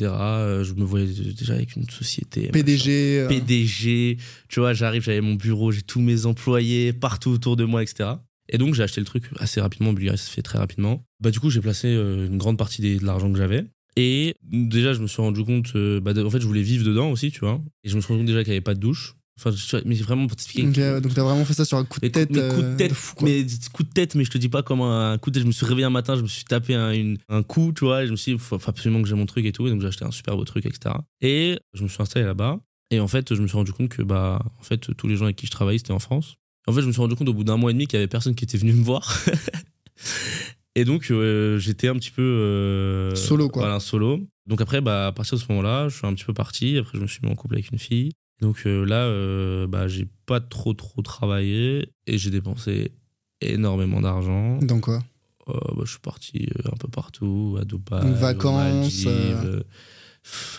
Je me voyais déjà avec une société. PDG. machin. PDG. Tu vois, j'arrive, j'avais mon bureau, j'ai tous mes employés partout autour de moi, etc. Et donc j'ai acheté le truc assez rapidement en Bulgarie, ça se fait très rapidement. Bah du coup j'ai placé euh, une grande partie des- de l'argent que j'avais. Et déjà je me suis rendu compte, euh, bah, de- en fait je voulais vivre dedans aussi, tu vois. Et je me suis rendu compte déjà qu'il n'y avait pas de douche. Enfin, mais vraiment pour t'expliquer. Ok, ouais, donc t'as vraiment fait ça sur un coup de Mais tête. mais coup de euh, tête, fou, mais coup de tête, mais je te dis pas comment un coup de tête. Je me suis réveillé un matin, je me suis tapé un, une- un coup, tu vois, et je me suis dit, faut, faut absolument que j'ai mon truc et tout, et donc j'ai acheté un super beau truc, etc. Et je me suis installé là-bas, et en fait, je me suis rendu compte que, bah, en fait, tous les gens avec qui je travaillais, c'était en France. En fait, je me suis rendu compte au bout d'un mois et demi qu'il y avait personne qui était venu me voir. *laughs* et donc, euh, j'étais un petit peu. euh, Solo, quoi. Voilà, solo. Donc après, bah, à partir de ce moment-là, je suis un petit peu parti. Après, je me suis mis en couple avec une fille. Donc euh, là, bah, j'ai pas trop trop travaillé et j'ai dépensé énormément d'argent. Donc quoi? Bah, je suis parti un peu partout, à Dubaï, Donc, aux vacances, Maldives,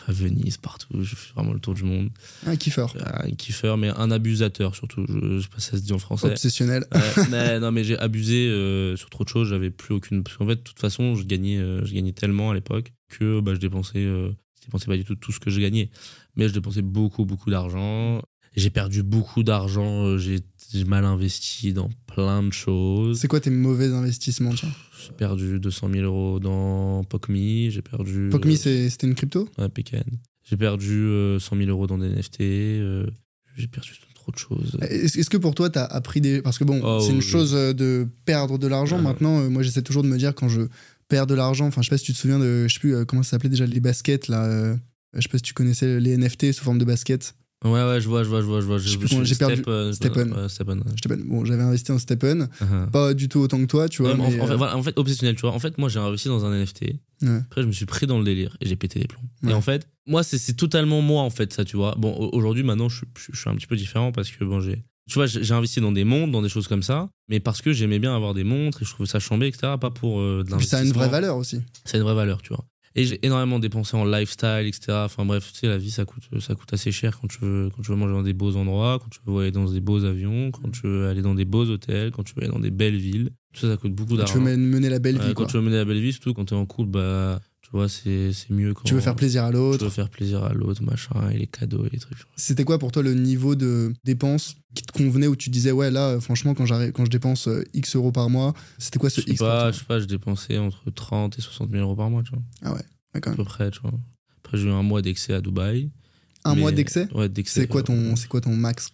à Venise, partout. J'ai fait vraiment le tour du monde. Un kiffer. Un kiffeur, mais un abusateur surtout. Je, je sais pas si ça se dit en français. Obsessionnel. Ouais, mais non, mais j'ai abusé euh, sur trop de choses. J'avais plus aucune. Parce qu'en fait, de toute façon, je gagnais, euh, je gagnais tellement à l'époque que bah, je dépensais, euh, je dépensais pas du tout tout ce que je gagnais. Mais je dépensais beaucoup, beaucoup d'argent. J'ai perdu beaucoup d'argent. euh, J'ai j'ai mal investi dans plein de choses. C'est quoi tes mauvais investissements tiens? J'ai perdu 200 000 euros dans PocMe. J'ai perdu. Euh, c'est- c'était une crypto? Ouais, PKN. J'ai perdu euh, 100 000 euros dans des NFT. euh, j'ai perdu trop de choses. Est-ce que pour toi, t'as appris des. Parce que bon, Oh, c'est une oui. chose euh, de perdre de l'argent. Maintenant, moi, j'essaie toujours de me dire quand je perds de l'argent. Enfin, je sais pas si tu te souviens de. Je sais plus comment ça s'appelait déjà, les baskets, là. je sais pas si tu connaissais les NFT sous forme de basket. Ouais, ouais, je vois, je vois, je vois. Je vois j'ai perdu- euh, Stepen. ouais, Stepen, bon, j'avais investi en Stepen. Uh-huh. Pas du tout autant que toi, tu vois. Mais en, fait, euh, voilà, en fait, obsessionnel, tu vois. En fait, moi, j'ai investi dans un NFT. Ouais. Après, je me suis pris dans le délire et j'ai pété les plombs. Ouais. Et en fait, moi, c'est totalement moi, en fait, ça, tu vois. Bon, au- aujourd'hui, maintenant, je, suis- je, je suis un petit peu différent parce que, bon, j'ai. Tu vois, j'ai investi dans des montres, dans des choses comme ça, mais parce que j'aimais bien avoir des montres et je trouvais ça chambé, etc. Pas pour euh, de Puis ça a une vraie valeur aussi. Ça a une vraie valeur, tu vois. Et j'ai énormément dépensé en lifestyle, etc. Enfin bref, tu sais, la vie, ça coûte, ça coûte assez cher quand tu, veux, quand tu veux manger dans des beaux endroits, quand tu veux aller dans des beaux avions, quand tu veux aller dans des beaux hôtels, quand tu veux aller dans des belles villes. Tout ça, ça coûte beaucoup Tu d'argent. veux men- mener la belle vie, quand quoi. tu veux mener la belle vie, surtout quand t'es en couple, bah, tu vois, c'est mieux quand. Tu veux faire plaisir à Tu l'autre. veux faire plaisir à l'autre, machin, et les cadeaux et les trucs. C'était quoi pour toi le niveau de dépenses qui te convenait où tu disais ouais là franchement quand quand je dépense euh, X euros par mois c'était quoi ce Je sais X pas, je sais pas, je dépensais entre 30 et 60 000 euros par mois, tu vois. Ouais, quand À peu près, tu vois. Après, j'ai eu un mois d'excès à Dubaï. un mais- mois d'excès Ouais, d'excès. c'est quoi ton quoi ton max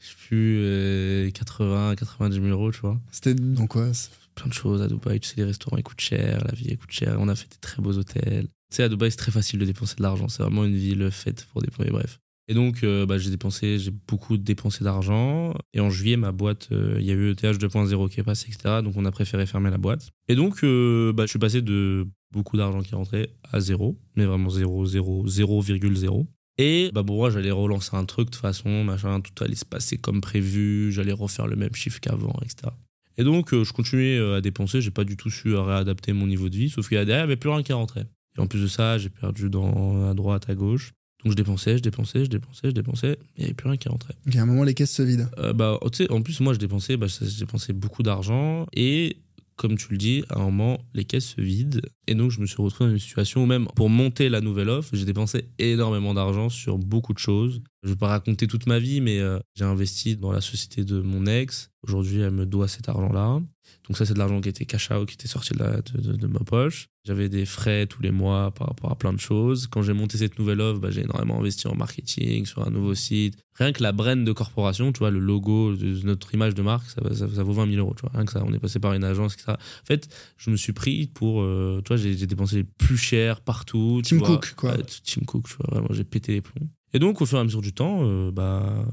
Je sais plus, euh, 80, 90 000 euros, tu vois. c'était donc quoi? Plein de choses à Dubaï. Tu sais, les restaurants, ils coûtent cher, la vie, elle coûte cher. On a fait des très beaux hôtels. Tu sais, à Dubaï, c'est très facile de dépenser de l'argent. C'est vraiment une ville faite pour dépenser. Bref. Et donc, euh, bah, j'ai dépensé, j'ai beaucoup dépensé d'argent. Et en juillet, ma boîte, euh, il y a eu ETH 2.0 qui est passé, etc. Donc, on a préféré fermer la boîte. Et donc, euh, bah, je suis passé de beaucoup d'argent qui rentrait à zéro, mais vraiment zéro, zéro, 0,0. Et bah, pour moi, j'allais relancer un truc de façon, machin, tout allait se passer comme prévu, j'allais refaire le même chiffre qu'avant, etc. Et donc, euh, je continuais euh, à dépenser, j'ai pas du tout su réadapter mon niveau de vie, sauf qu'il y a derrière, il n'y avait plus rien qui rentrait. Et en plus de ça, j'ai perdu dans, à droite, à gauche. Donc, je dépensais, je dépensais, je dépensais, je dépensais, et il n'y avait plus rien qui rentrait. Ok, à un moment les caisses se vident Euh, bah, en plus, moi, je dépensais, bah, je dépensais beaucoup d'argent et comme tu le dis, à un moment, les caisses se vident. Et donc, je me suis retrouvé dans une situation où même pour monter la nouvelle offre, j'ai dépensé énormément d'argent sur beaucoup de choses. Je ne vais pas raconter toute ma vie, mais euh, j'ai investi dans la société de mon ex. Aujourd'hui, elle me doit cet argent-là. Donc ça, c'est de l'argent qui était cash out, qui était sorti de, la- de- de- de ma poche. J'avais des frais tous les mois par rapport à plein de choses. Quand j'ai monté cette nouvelle offre, bah, j'ai énormément investi en marketing, sur un nouveau site. Rien que la brand de corporation, tu vois, le logo de notre image de marque, ça, ça, ça vaut 20 000 euros. Tu vois. Rien que ça, on est passé par une agence, etc. En fait, je me suis pris pour... euh, tu vois, j'ai dépensé plus cher partout. tu Tim vois. Cook, quoi. Tim Cook, tu vois, vraiment, j'ai pété les plombs. Et donc, au fur et à mesure du temps, euh, bah...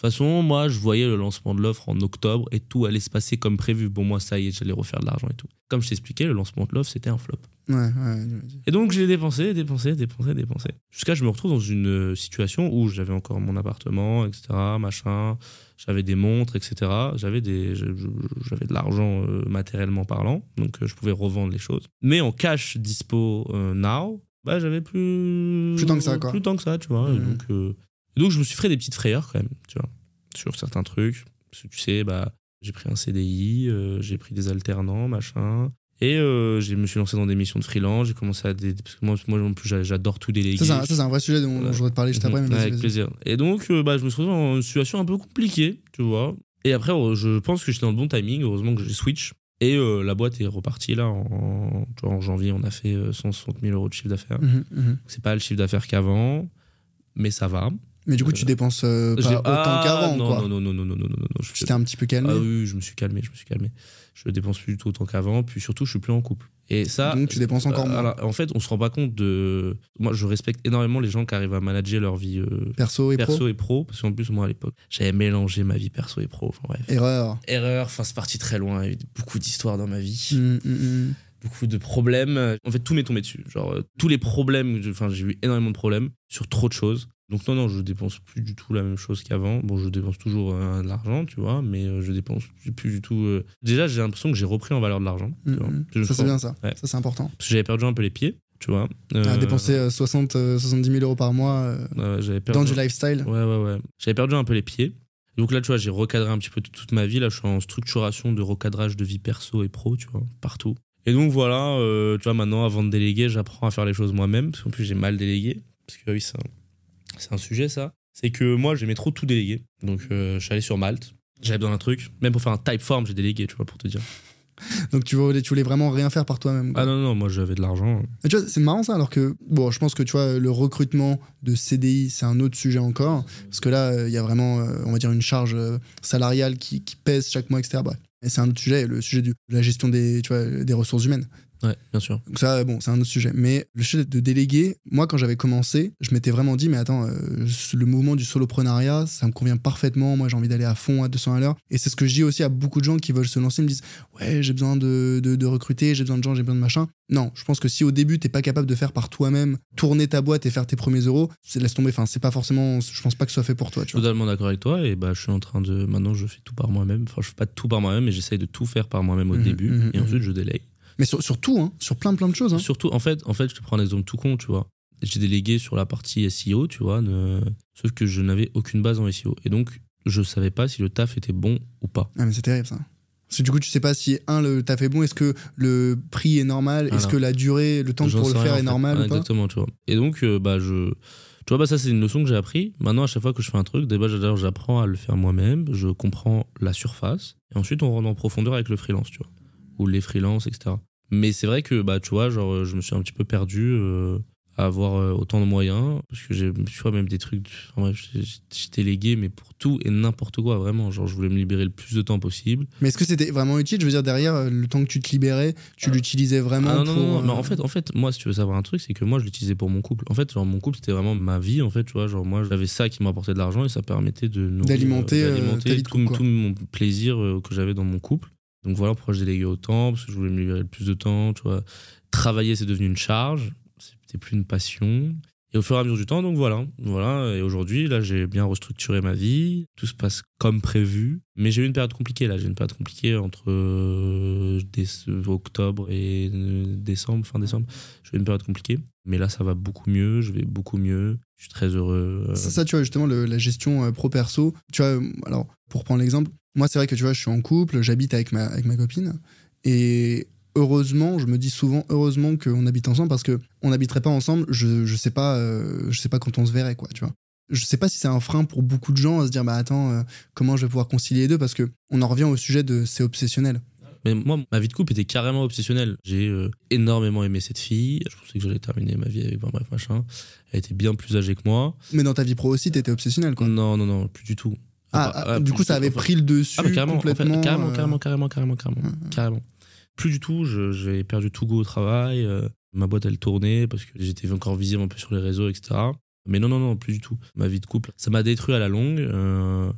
De toute façon, moi, je voyais le lancement de l'offre en octobre et tout allait se passer comme prévu. Bon, moi, ça y est, j'allais refaire de l'argent et tout. Comme je t'expliquais, le lancement de l'offre, c'était un flop. ouais ouais Et donc, j'ai dépensé, dépensé, dépensé, dépensé. Jusqu'à je me retrouve dans une situation où j'avais encore mon appartement, etc., machin. J'avais des montres, etc. J'avais des, j'avais de l'argent euh, matériellement parlant, donc euh, je pouvais revendre les choses. Mais en cash dispo euh, now, bah j'avais plus Plus tant que ça, quoi. Plus tant que ça, tu vois. Et Mhm. donc, euh, et donc je me suis fait des petites frayeurs quand même, tu vois, sur certains trucs. Parce que tu sais, bah J'ai pris un CDI, euh, j'ai pris des alternants, machin. Et euh, je me suis lancé dans des missions de freelance. J'ai commencé à. Dé... Parce que moi, moi non plus, j'a- j'adore tout déléguer. Ça, c'est un, vrai sujet dont Ouais. je voudrais te parler juste après. mais Mhm, avec plaisir. Et donc, euh, bah, je me suis retrouvé dans une situation un peu compliquée, tu vois. Et après, euh, je pense que j'étais dans le bon timing. Heureusement que j'ai switch. Et euh, la boîte est repartie là. En, tu vois, en janvier, on a fait euh, 160 000 euros de chiffre d'affaires. Mhm, mhm. C'est pas le chiffre d'affaires qu'avant, mais ça va. Mais du coup, tu dépenses euh, pas autant Ah, qu'avant, non, quoi. non, non, non, non, non, non, non, non. Je t'es un petit peu calmé. Ah oui, je me suis calmé, je me suis calmé. Je dépense plus du tout autant qu'avant, puis surtout, je suis plus en couple. Et ça. Donc, tu dépenses encore euh, moins. alors, en fait, on se rend pas compte de. Moi, je respecte énormément les gens qui arrivent à manager leur vie euh, Perso et pro. perso et pro, parce qu'en plus, moi, à l'époque, j'avais mélangé ma vie perso et pro. Enfin, bref. Erreur. Erreur, enfin, c'est parti très loin. Il y a eu beaucoup d'histoires dans ma vie, Mhm, mhm. beaucoup de problèmes. En fait, tout m'est tombé dessus. Genre, euh, tous les problèmes, enfin, j'ai eu énormément de problèmes sur trop de choses. Donc, non, non, je dépense plus du tout la même chose qu'avant. Bon, je dépense toujours euh, de l'argent, tu vois, mais euh, je dépense plus, plus du tout. euh. Déjà, j'ai l'impression que j'ai repris en valeur de l'argent. Mhm. Je Ça, c'est bien ça. Ouais. Ça, c'est important. Parce que j'avais perdu un peu les pieds, tu vois. Euh, dépenser euh, 60, euh, 70 000 euros par mois perdu dans du lifestyle. Ouais, ouais, ouais. J'avais perdu un peu les pieds. Donc là, tu vois, j'ai recadré un petit peu toute- ma vie. Là, je suis en structuration de recadrage de vie perso et pro, tu vois, partout. Et donc voilà, tu vois, maintenant, avant de déléguer, j'apprends à faire les choses moi-même. Parce qu'en plus, j'ai mal délégué. Parce que oui, un, c'est un sujet, ça. C'est que moi, j'aimais trop tout déléguer. Donc, euh, je suis allé sur Malte. J'avais besoin d'un truc. Même pour faire un type form, j'ai délégué, tu vois, pour te dire. *laughs* Donc, tu voulais, tu voulais vraiment rien faire par toi-même. Ah non, non, moi, j'avais de l'argent. Tu vois, c'est marrant ça, alors que, bon, je pense que tu vois, le recrutement de CDI, c'est un autre sujet encore. Parce que là, euh, il y a vraiment, euh, on va dire, une charge euh, salariale qui, qui pèse chaque mois, etc. Bref. Et c'est un autre sujet, le sujet de la gestion des, tu vois, des ressources humaines. Ouais, bien sûr. Donc ça, bon, c'est un autre sujet. Mais le sujet de déléguer, moi, quand j'avais commencé, je m'étais vraiment dit, mais attends, euh, le mouvement du soloprenariat, ça me convient parfaitement. Moi, j'ai envie d'aller à fond à 200 à l'heure. Et c'est ce que je dis aussi à beaucoup de gens qui veulent se lancer, ils me disent, ouais, j'ai besoin de, de, de recruter, j'ai besoin de gens, j'ai besoin de machin. Non, je pense que si au début, t'es pas capable de faire par toi-même, tourner ta boîte et faire tes premiers euros, laisse tomber. Enfin, c'est pas forcément, je pense pas que ce soit fait pour toi, tu vois. Totalement d'accord avec toi. Et bah, je suis en train de. Maintenant, je fais tout par moi-même. Enfin, je fais pas tout par moi-même, mais j'essaye de tout faire par moi-même au Mhm, début. mhm, et mhm. ensuite, je délègue. Mais sur, sur tout, hein, sur plein, plein de choses. Hein. Surtout, en fait, en fait, je te prends un exemple tout con, tu vois. J'ai délégué sur la partie SEO, tu vois, ne- sauf que je n'avais aucune base en SEO. Et donc, je savais pas si le taf était bon ou pas. Ah mais c'est terrible ça. Parce que du coup, tu sais pas si, un, le taf est bon, est-ce que le prix est normal, est-ce que la durée, le temps pour le faire est fait. normal Ah, ou pas Exactement, tu vois. Et donc, euh, bah, je. Tu vois, bah, ça, c'est une leçon que j'ai appris. Maintenant, à chaque fois que je fais un truc, d'abord, d'ailleurs, j'apprends à le faire moi-même, je comprends la surface, et ensuite, on rentre en profondeur avec le freelance, tu vois. Ou les freelances, etc. Mais c'est vrai que, bah, tu vois, genre, je me suis un petit peu perdu euh, à avoir euh, autant de moyens, parce que j'ai, tu vois, même des trucs. Enfin, j'ai délégué, mais pour tout et n'importe quoi, vraiment. Genre, je voulais me libérer le plus de temps possible. Mais est-ce que c'était vraiment utile? Je veux dire, derrière, euh, le temps que tu te libérais, tu l'utilisais vraiment Ah non, non, pour. non, non, euh, mais en fait, en fait, moi, si tu veux savoir un truc, c'est que moi, je l'utilisais pour mon couple. En fait, genre, mon couple, c'était vraiment ma vie, en fait, tu vois. Genre, moi, j'avais ça qui m'apportait de l'argent et ça permettait de nourrir, D'alimenter, d'alimenter ta vie de tout, couple, quoi. tout mon plaisir que j'avais dans mon couple. Donc voilà pourquoi je déléguais autant, parce que je voulais me libérer le plus de temps, tu vois. Travailler, c'est devenu une charge, c'était plus une passion. Et au fur et à mesure du temps, donc voilà, voilà. Et aujourd'hui, là, j'ai bien restructuré ma vie, tout se passe comme prévu. Mais j'ai eu une période compliquée là, j'ai une période compliquée entre euh, octobre et euh, décembre, fin décembre. J'ai eu une période compliquée, mais là, ça va beaucoup mieux, je vais beaucoup mieux. Je suis très heureux. euh, Ça, ça, tu vois, justement, le- la gestion euh, pro-perso. Tu vois, alors, pour prendre l'exemple, moi, c'est vrai que tu vois, je suis en couple, j'habite avec ma, avec ma copine. Et heureusement, je me dis souvent, heureusement qu'on habite ensemble parce que on n'habiterait pas ensemble, je, je sais pas, euh, je sais pas quand on se verrait, quoi, tu vois. Je sais pas si c'est un frein pour beaucoup de gens à se dire, bah attends, euh, comment je vais pouvoir concilier les deux parce que on en revient au sujet de c'est obsessionnel. Mais moi, ma vie de couple était carrément obsessionnelle. J'ai euh, énormément aimé cette fille. Je pensais que j'allais terminer ma vie avec, enfin, bref, machin. Elle était bien plus âgée que moi. Mais dans ta vie pro aussi, t'étais obsessionnel, quoi. Non, non, non, plus du tout. Ah, ah, euh, du coup, ça avait pris le dessus Ah, carrément, en fait, complètement. carrément, euh, carrément, carrément, carrément, carrément, Ouais. carrément. Plus du tout, j'ai perdu tout goût au travail. euh, ma boîte, elle tournait parce que j'étais encore visible un peu sur les réseaux, etc. Mais non, non, non, plus du tout. Ma vie de couple, ça m'a détruit à la longue. euh,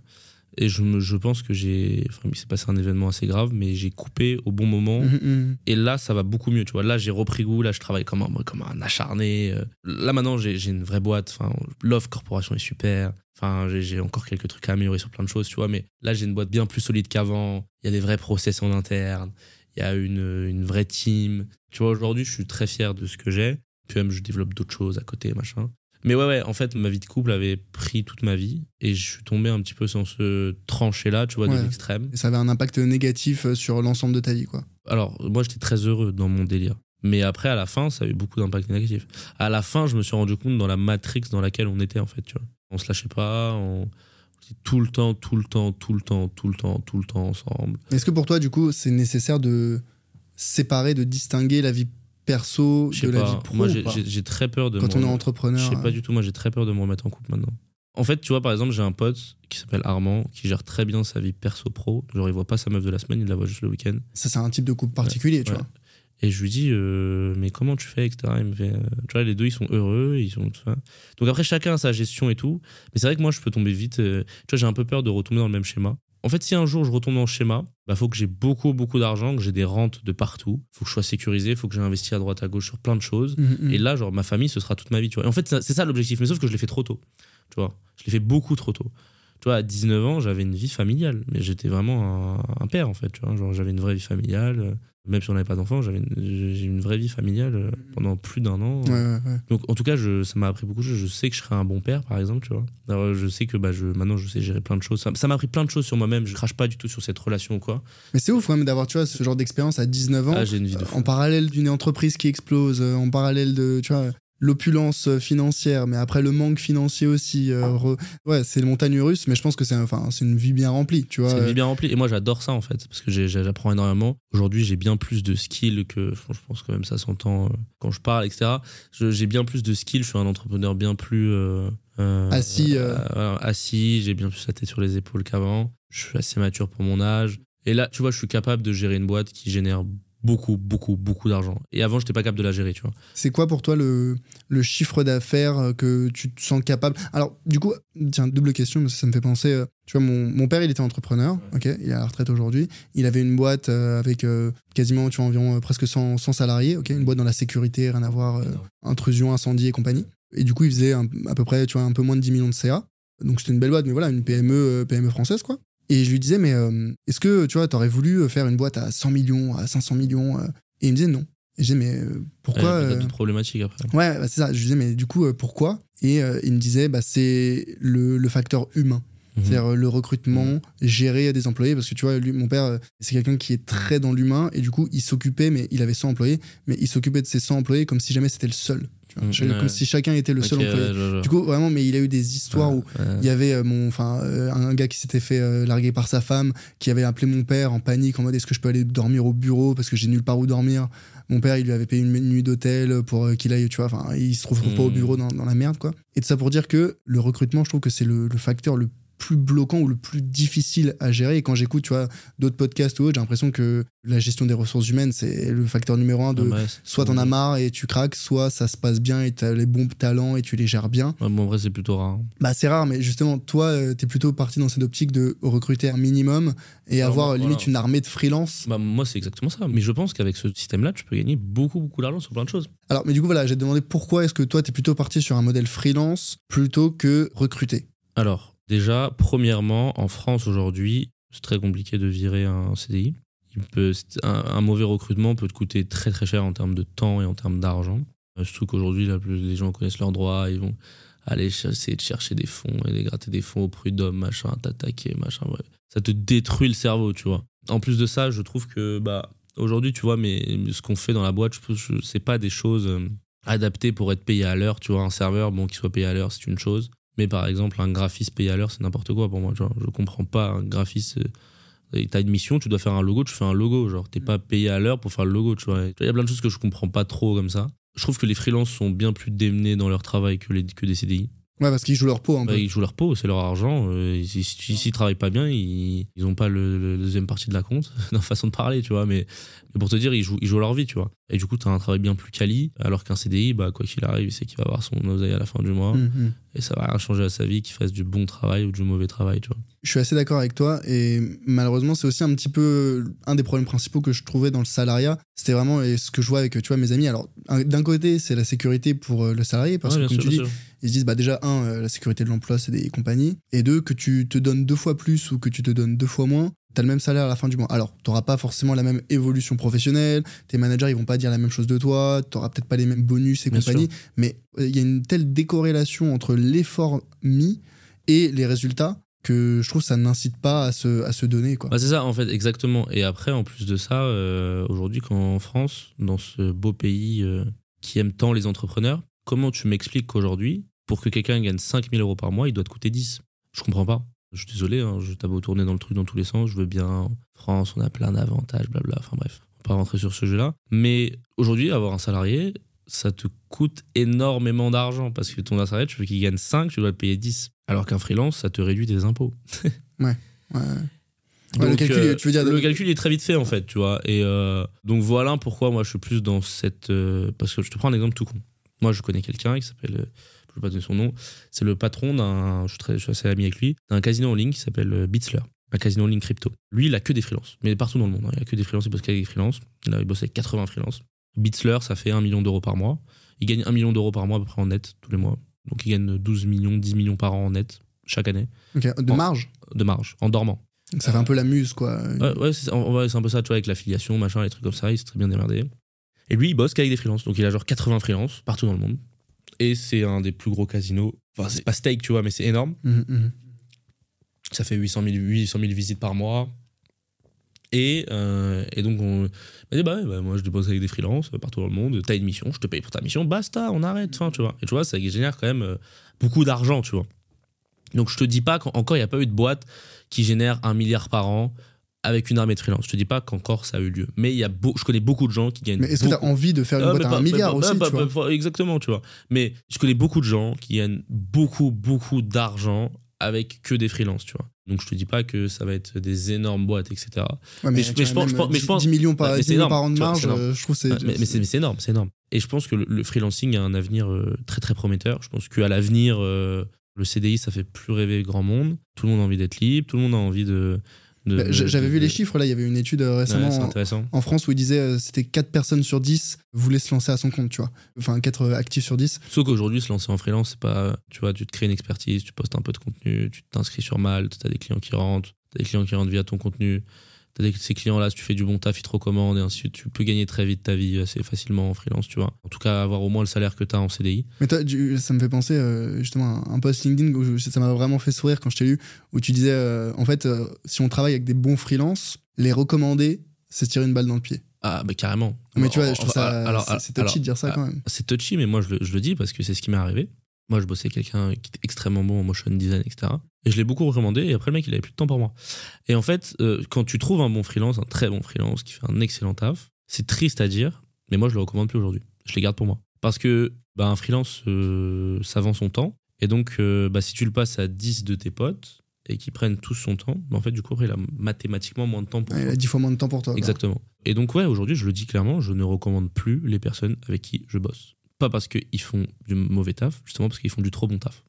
et je, me, je pense que j'ai. Enfin, il s'est passé un événement assez grave, mais j'ai coupé au bon moment. mhm, mhm. Et là, ça va beaucoup mieux. Tu vois, là, j'ai repris goût. Là, je travaille comme un, comme un acharné. euh. Là, maintenant, j'ai j'ai une vraie boîte. Enfin, l'offre corporation est super. Enfin, j'ai- j'ai encore quelques trucs à améliorer sur plein de choses, tu vois. Mais là, j'ai une boîte bien plus solide qu'avant. Il y a des vrais process en interne. Il y a une, une vraie team. Tu vois, aujourd'hui, je suis très fier de ce que j'ai. Puis même, je développe d'autres choses à côté, machin. Mais ouais, ouais, en fait, ma vie de couple avait pris toute ma vie et je suis tombé un petit peu dans ce tranché-là, tu vois, Ouais. de l'extrême. Et ça avait un impact négatif euh, sur l'ensemble de ta vie, quoi. Alors, moi, j'étais très heureux dans mon délire. Mais après, à la fin, ça a eu beaucoup d'impact négatif. À la fin, je me suis rendu compte dans la matrix dans laquelle on était, en fait, tu vois. On se lâchait pas, on tout le temps, tout le temps, tout le temps, tout le temps, tout le temps ensemble. Est-ce que pour toi, du coup, c'est nécessaire de séparer, de distinguer la vie perso la vie pro Moi, ou j'ai- pas j'ai j'ai très peur de Quand me on est remettre- entrepreneur. Je sais pas euh, du tout, moi j'ai très peur de me remettre en couple maintenant. En fait, tu vois, par exemple, j'ai un pote qui s'appelle Armand, qui gère très bien sa vie perso-pro. Genre, il voit pas sa meuf de la semaine, il la voit juste le week-end. Ça, c'est un type de couple particulier, tu ouais. vois. Et je lui dis, euh, mais comment tu fais, etc. Il me fait, euh, tu vois, les deux, ils sont heureux, ils sont tout ça. Donc après, chacun a sa gestion et tout. Mais c'est vrai que moi, je peux tomber vite. euh, tu vois, j'ai un peu peur de retomber dans le même schéma. En fait, si un jour je retombe dans le schéma, bah faut que j'ai beaucoup, beaucoup d'argent, que j'ai des rentes de partout. Faut que je sois sécurisé, faut que j'ai investi à droite, à gauche sur plein de choses. Mhm, mhm. Et là, genre, ma famille, ce sera toute ma vie, tu vois. Et en fait, c'est ça l'objectif. Mais sauf que je l'ai fait trop tôt. Tu vois. Je l'ai fait beaucoup trop tôt. Tu vois, à 19 ans, j'avais une vie familiale. Mais j'étais vraiment un, un père, en fait. Tu vois. Genre, j'avais une vraie vie familiale. Euh, Même si on n'avait pas d'enfants, j'avais une, j'ai une vraie vie familiale euh, pendant plus d'un an. Ouais, ouais, ouais. Donc, en tout cas, je, ça m'a appris beaucoup de choses. Je sais que je serai un bon père, par exemple, tu vois. Alors, je sais que bah, je, maintenant, je sais gérer plein de choses. Ça m'a appris plein de choses sur moi-même. Je crache pas du tout sur cette relation ou quoi. Mais c'est ouf quand même d'avoir, tu vois, ce genre d'expérience à 19 ans. Ah, j'ai une vie de fou. en parallèle d'une entreprise qui explose, euh, en parallèle de, tu vois, l'opulence euh, financière, mais après le manque financier aussi. euh, re- Ouais, c'est les montagnes russes, mais je pense que c'est enfin, c'est une vie bien remplie, tu vois. C'est une vie bien remplie. Et moi, j'adore ça, en fait, parce que j'apprends énormément. Aujourd'hui, j'ai bien plus de skills que, je pense quand même ça s'entend euh, quand je parle, etc. J'ai bien plus de skills. Je suis un entrepreneur bien plus euh, euh, Assis, euh. euh, assis. J'ai bien plus la tête sur les épaules qu'avant. Je suis assez mature pour mon âge. Et là, tu vois, je suis capable de gérer une boîte qui génère beaucoup, beaucoup, beaucoup d'argent. Et avant, j'étais pas capable de la gérer, tu vois. C'est quoi pour toi le, le chiffre d'affaires euh, que tu te sens capable? Alors, du coup, tiens, double question, mais ça, me fait penser. euh, tu vois, mon, mon père, il était entrepreneur, ok, il est à la retraite aujourd'hui. Il avait une boîte euh, avec quasiment, tu vois, environ presque 100, 100 salariés, ok, une boîte dans la sécurité, rien à voir, euh, intrusion, incendie et compagnie. Et du coup, il faisait un- à peu près, tu vois, un peu moins de 10 millions de CA. Donc, c'était une belle boîte, mais voilà, une PME, PME française, quoi. Et je lui disais, mais euh, est-ce que, tu vois, t'aurais voulu euh, faire une boîte à 100 millions, à 500 millions euh? Et il me disait non. Et je disais, mais pourquoi euh, d'autres problématiques après. Ouais, bah, c'est ça. Je lui disais, mais du coup, pourquoi? Et euh, il me disait, bah, c'est le, le facteur humain. Mhm. C'est-à-dire le recrutement, gérer des employés. Parce que tu vois, lui, mon père, c'est quelqu'un qui est très dans l'humain. Et du coup, il s'occupait, mais il avait 100 employés, mais il s'occupait de ces 100 employés comme si jamais c'était le seul. Tu vois. Mhm, Comme si chacun était le seul ouais, employé. je- je- Du coup, vraiment, mais il a eu des histoires où il y avait euh, mon, enfin, euh, un gars qui s'était fait euh, larguer par sa femme, qui avait appelé mon père en panique en mode est-ce que je peux aller dormir au bureau parce que j'ai nulle part où dormir? Mon père, il lui avait payé une nuit d'hôtel pour qu'il aille, tu vois, enfin, il se trouve pas au Mm. bureau dans, dans la merde, quoi. Et de ça pour dire que le recrutement, je trouve que c'est le, le facteur le plus bloquant ou le plus difficile à gérer. Et quand j'écoute, tu vois, d'autres podcasts ou autres, j'ai l'impression que la gestion des ressources humaines, c'est le facteur numéro un de Ouais, c'est- soit t'en as marre et tu craques, soit ça se passe bien et t'as les bons talents et tu les gères bien. Ouais, bon, en vrai, c'est plutôt rare. Bah c'est rare, mais justement, toi, euh, t'es plutôt parti dans cette optique de recruter un minimum et Alors, avoir euh, limite voilà. une armée de freelance. Bah, moi, c'est exactement ça. Mais je pense qu'avec ce système-là, tu peux gagner beaucoup, beaucoup d'argent sur plein de choses. Alors, mais du coup, voilà, j'ai demandé pourquoi est-ce que toi, t'es plutôt parti sur un modèle freelance plutôt que recruter? Alors, déjà, premièrement, en France aujourd'hui, c'est très compliqué de virer un CDI. Un, mauvais recrutement peut te coûter très très cher en termes de temps et en termes d'argent. Euh, Surtout qu'aujourd'hui, les gens connaissent leurs droits, ils vont aller essayer de chercher des fonds et de gratter des fonds au prud'homme, machin, t'attaquer, machin. Ça te détruit le cerveau, tu vois. En plus de ça, je trouve que, bah, aujourd'hui, tu vois, mais ce qu'on fait dans la boîte, c'est pas des choses euh, adaptées pour être payé à l'heure, tu vois. Un serveur, bon, qui soit payé à l'heure, c'est une chose. Mais par exemple, un graphiste payé à l'heure, c'est n'importe quoi pour moi. Genre, je comprends pas un graphiste. euh, T'as une mission, tu dois faire un logo, tu fais un logo. Genre, t'es pas payé à l'heure pour faire le logo, tu vois. Il y a plein de choses que je comprends pas trop comme ça. Je trouve que les freelances sont bien plus démenés dans leur travail que, les, que des CDI. Ouais, parce qu'ils jouent leur peau un peu. Bah, ils jouent leur peau, c'est leur argent. euh, ils- si si- s'ils travaillent pas bien, ils, ils ont pas le, le- la deuxième partie de la compte, *laughs* dans façon de parler, tu vois. Mais, mais pour te dire, ils jouent, ils jouent leur vie, tu vois. Et du coup, t'as un travail bien plus quali, alors qu'un CDI, bah, quoi qu'il arrive, c'est qu'il va avoir son oseille à la fin du mois. Hum, hum. Et ça va rien changer à sa vie, qu'il fasse du bon travail ou du mauvais travail, tu vois. Je suis assez d'accord avec toi et malheureusement c'est aussi un petit peu un des problèmes principaux que je trouvais dans le salariat. C'était vraiment ce que je vois avec tu vois mes amis. Alors un- d'un côté c'est la sécurité pour euh, le salarié parce Ouais, que comme sûr, tu dis. Ils se disent bah déjà un euh, la sécurité de l'emploi c'est des compagnies et deux que tu te donnes deux fois plus ou que tu te donnes deux fois moins t'as le même salaire à la fin du mois. Alors, t'auras pas forcément la même évolution professionnelle, tes managers, ils vont pas dire la même chose de toi, t'auras peut-être pas les mêmes bonus et Bien compagnie, mais euh, il y a une telle décorrélation entre l'effort mis et les résultats que je trouve que ça n'incite pas à se, à se donner, quoi. Bah, c'est ça, en fait, exactement. Et après, en plus de ça, euh, aujourd'hui, qu'en France, dans ce beau pays euh, qui aime tant les entrepreneurs, comment tu m'expliques qu'aujourd'hui, pour que quelqu'un gagne 5000 euros par mois, il doit te coûter 10 Je comprends pas. Je suis désolé, hein, je t'avais tourné dans le truc dans tous les sens. Je veux bien. France, on a plein d'avantages, blabla. Enfin bref, on va pas rentrer sur ce jeu-là. Mais aujourd'hui, avoir un salarié, ça te coûte énormément d'argent parce que ton salarié, tu veux qu'il gagne 5, tu dois le payer 10. Alors qu'un freelance, ça te réduit des impôts. *laughs* Ouais. Ouais, le Donc, calcul, euh, tu veux dire. le calcul est très vite fait en fait, tu vois. Et euh, donc voilà pourquoi moi je suis plus dans cette. euh, parce que je te prends un exemple tout con. Moi je connais quelqu'un qui s'appelle. Euh, Je vais pas donner son nom. C'est le patron d'un. Je suis, très, je suis assez ami avec lui. D'un casino en ligne qui s'appelle euh, Bitzler. Un casino en ligne crypto. Lui il a que des freelances. Mais partout dans le monde. hein. Il a que des freelances. Il bosse qu'avec des freelances. Il a il bosse avec 80 freelances. Bitzler ça fait 1 million d'euros par mois. Il gagne 1 million d'euros par mois à peu près en net tous les mois. Donc il gagne 12 millions, 10 millions par an en net chaque année Ok, de en- marge? de marge en dormant. Donc ça fait un peu la muse, quoi. Ouais, ouais, c'est un peu ça, tu vois, avec l'affiliation, machin, les trucs comme ça, il s'est très bien démerdé. Et lui, il bosse qu'avec des freelances. Donc il a genre 80 freelances partout dans le monde. Et c'est un des plus gros casinos. Enfin, c'est pas steak, tu vois, mais c'est énorme. Mhm, mhm. Ça fait 800 000, 800 000 visites par mois. Et, euh, et donc, on m'a dit, bah, ouais, bah, moi, je bosse avec des freelances euh, partout dans le monde. T'as une mission, je te paye pour ta mission, basta, on arrête, enfin, tu vois. Et tu vois, ça génère quand même euh, beaucoup d'argent, tu vois. Donc, je te dis pas qu'encore, il n'y a pas eu de boîte qui génère un milliard par an avec une armée de freelance. Je te dis pas qu'encore ça a eu lieu. Mais il y a beau- je connais beaucoup de gens qui gagnent. Mais est-ce que tu as envie de faire une ah, boîte mais à pas- un mais milliard pas- aussi, pas- tu vois Exactement, tu vois. Mais je connais beaucoup de gens qui gagnent beaucoup, beaucoup d'argent avec que des freelances, tu vois. Donc je te dis pas que ça va être des énormes boîtes, etc. Ouais, mais je- mais je pense- je pense- mais je 10 pense- 10 millions par, mais 10 c'est millions énorme, par an de vois, marge, euh, je trouve que c'est. Ouais, mais mais c'est mais c'est énorme, c'est énorme. Et je pense que le, le freelancing a un avenir euh, très très prometteur. Je pense qu'à l'avenir, euh, le CDI, ça fait plus rêver grand monde. Tout le monde a envie d'être libre, tout le monde a envie de. Bah, J'avais vu les chiffres, là, il y avait une étude euh, Ouais, récemment en- France où il disait euh, c'était 4 personnes sur 10 voulaient se lancer à son compte, tu vois. Enfin, 4 actifs sur 10. Sauf qu'aujourd'hui, se lancer en freelance, c'est pas. Tu vois, tu te crées une expertise, tu postes un peu de contenu, tu t'inscris sur Malte, tu as des clients qui rentrent, tu des clients qui rentrent via ton contenu. T'as ces clients-là, si tu fais du bon taf, ils te recommandent et ainsi de suite. Tu peux gagner très vite ta vie assez facilement en freelance, tu vois. En tout cas, avoir au moins le salaire que tu as en CDI. Mais toi, ça me fait penser euh, justement à un post LinkedIn où je- ça m'a vraiment fait sourire quand je t'ai lu, où tu disais euh, en fait, euh, si on travaille avec des bons freelances, les recommander, c'est tirer une balle dans le pied. Ah, bah carrément. Mais tu vois, je trouve ça. alors- c'est- alors- touchy de dire ça quand même. C'est touchy, mais moi je le, je le dis parce que c'est ce qui m'est arrivé. Moi je bossais quelqu'un qui était extrêmement bon en motion design, etc. Et je l'ai beaucoup recommandé et après le mec il avait plus de temps pour moi. Et en fait, euh, quand tu trouves un bon freelance, un très bon freelance qui fait un excellent taf, c'est triste à dire, mais moi je le recommande plus aujourd'hui. Je les garde pour moi. Parce que bah, un freelance, euh, ça vend son temps. Et donc, euh, bah, si tu le passes à 10 de tes potes et qu'ils prennent tous son temps, bah, en fait, du coup, après, il a mathématiquement moins de temps pour Ouais, il toi. a 10 fois moins de temps pour toi. quoi. Exactement. Et donc, ouais, aujourd'hui, je le dis clairement, je ne recommande plus les personnes avec qui je bosse. Pas parce qu'ils font du mauvais taf, justement parce qu'ils font du trop bon taf.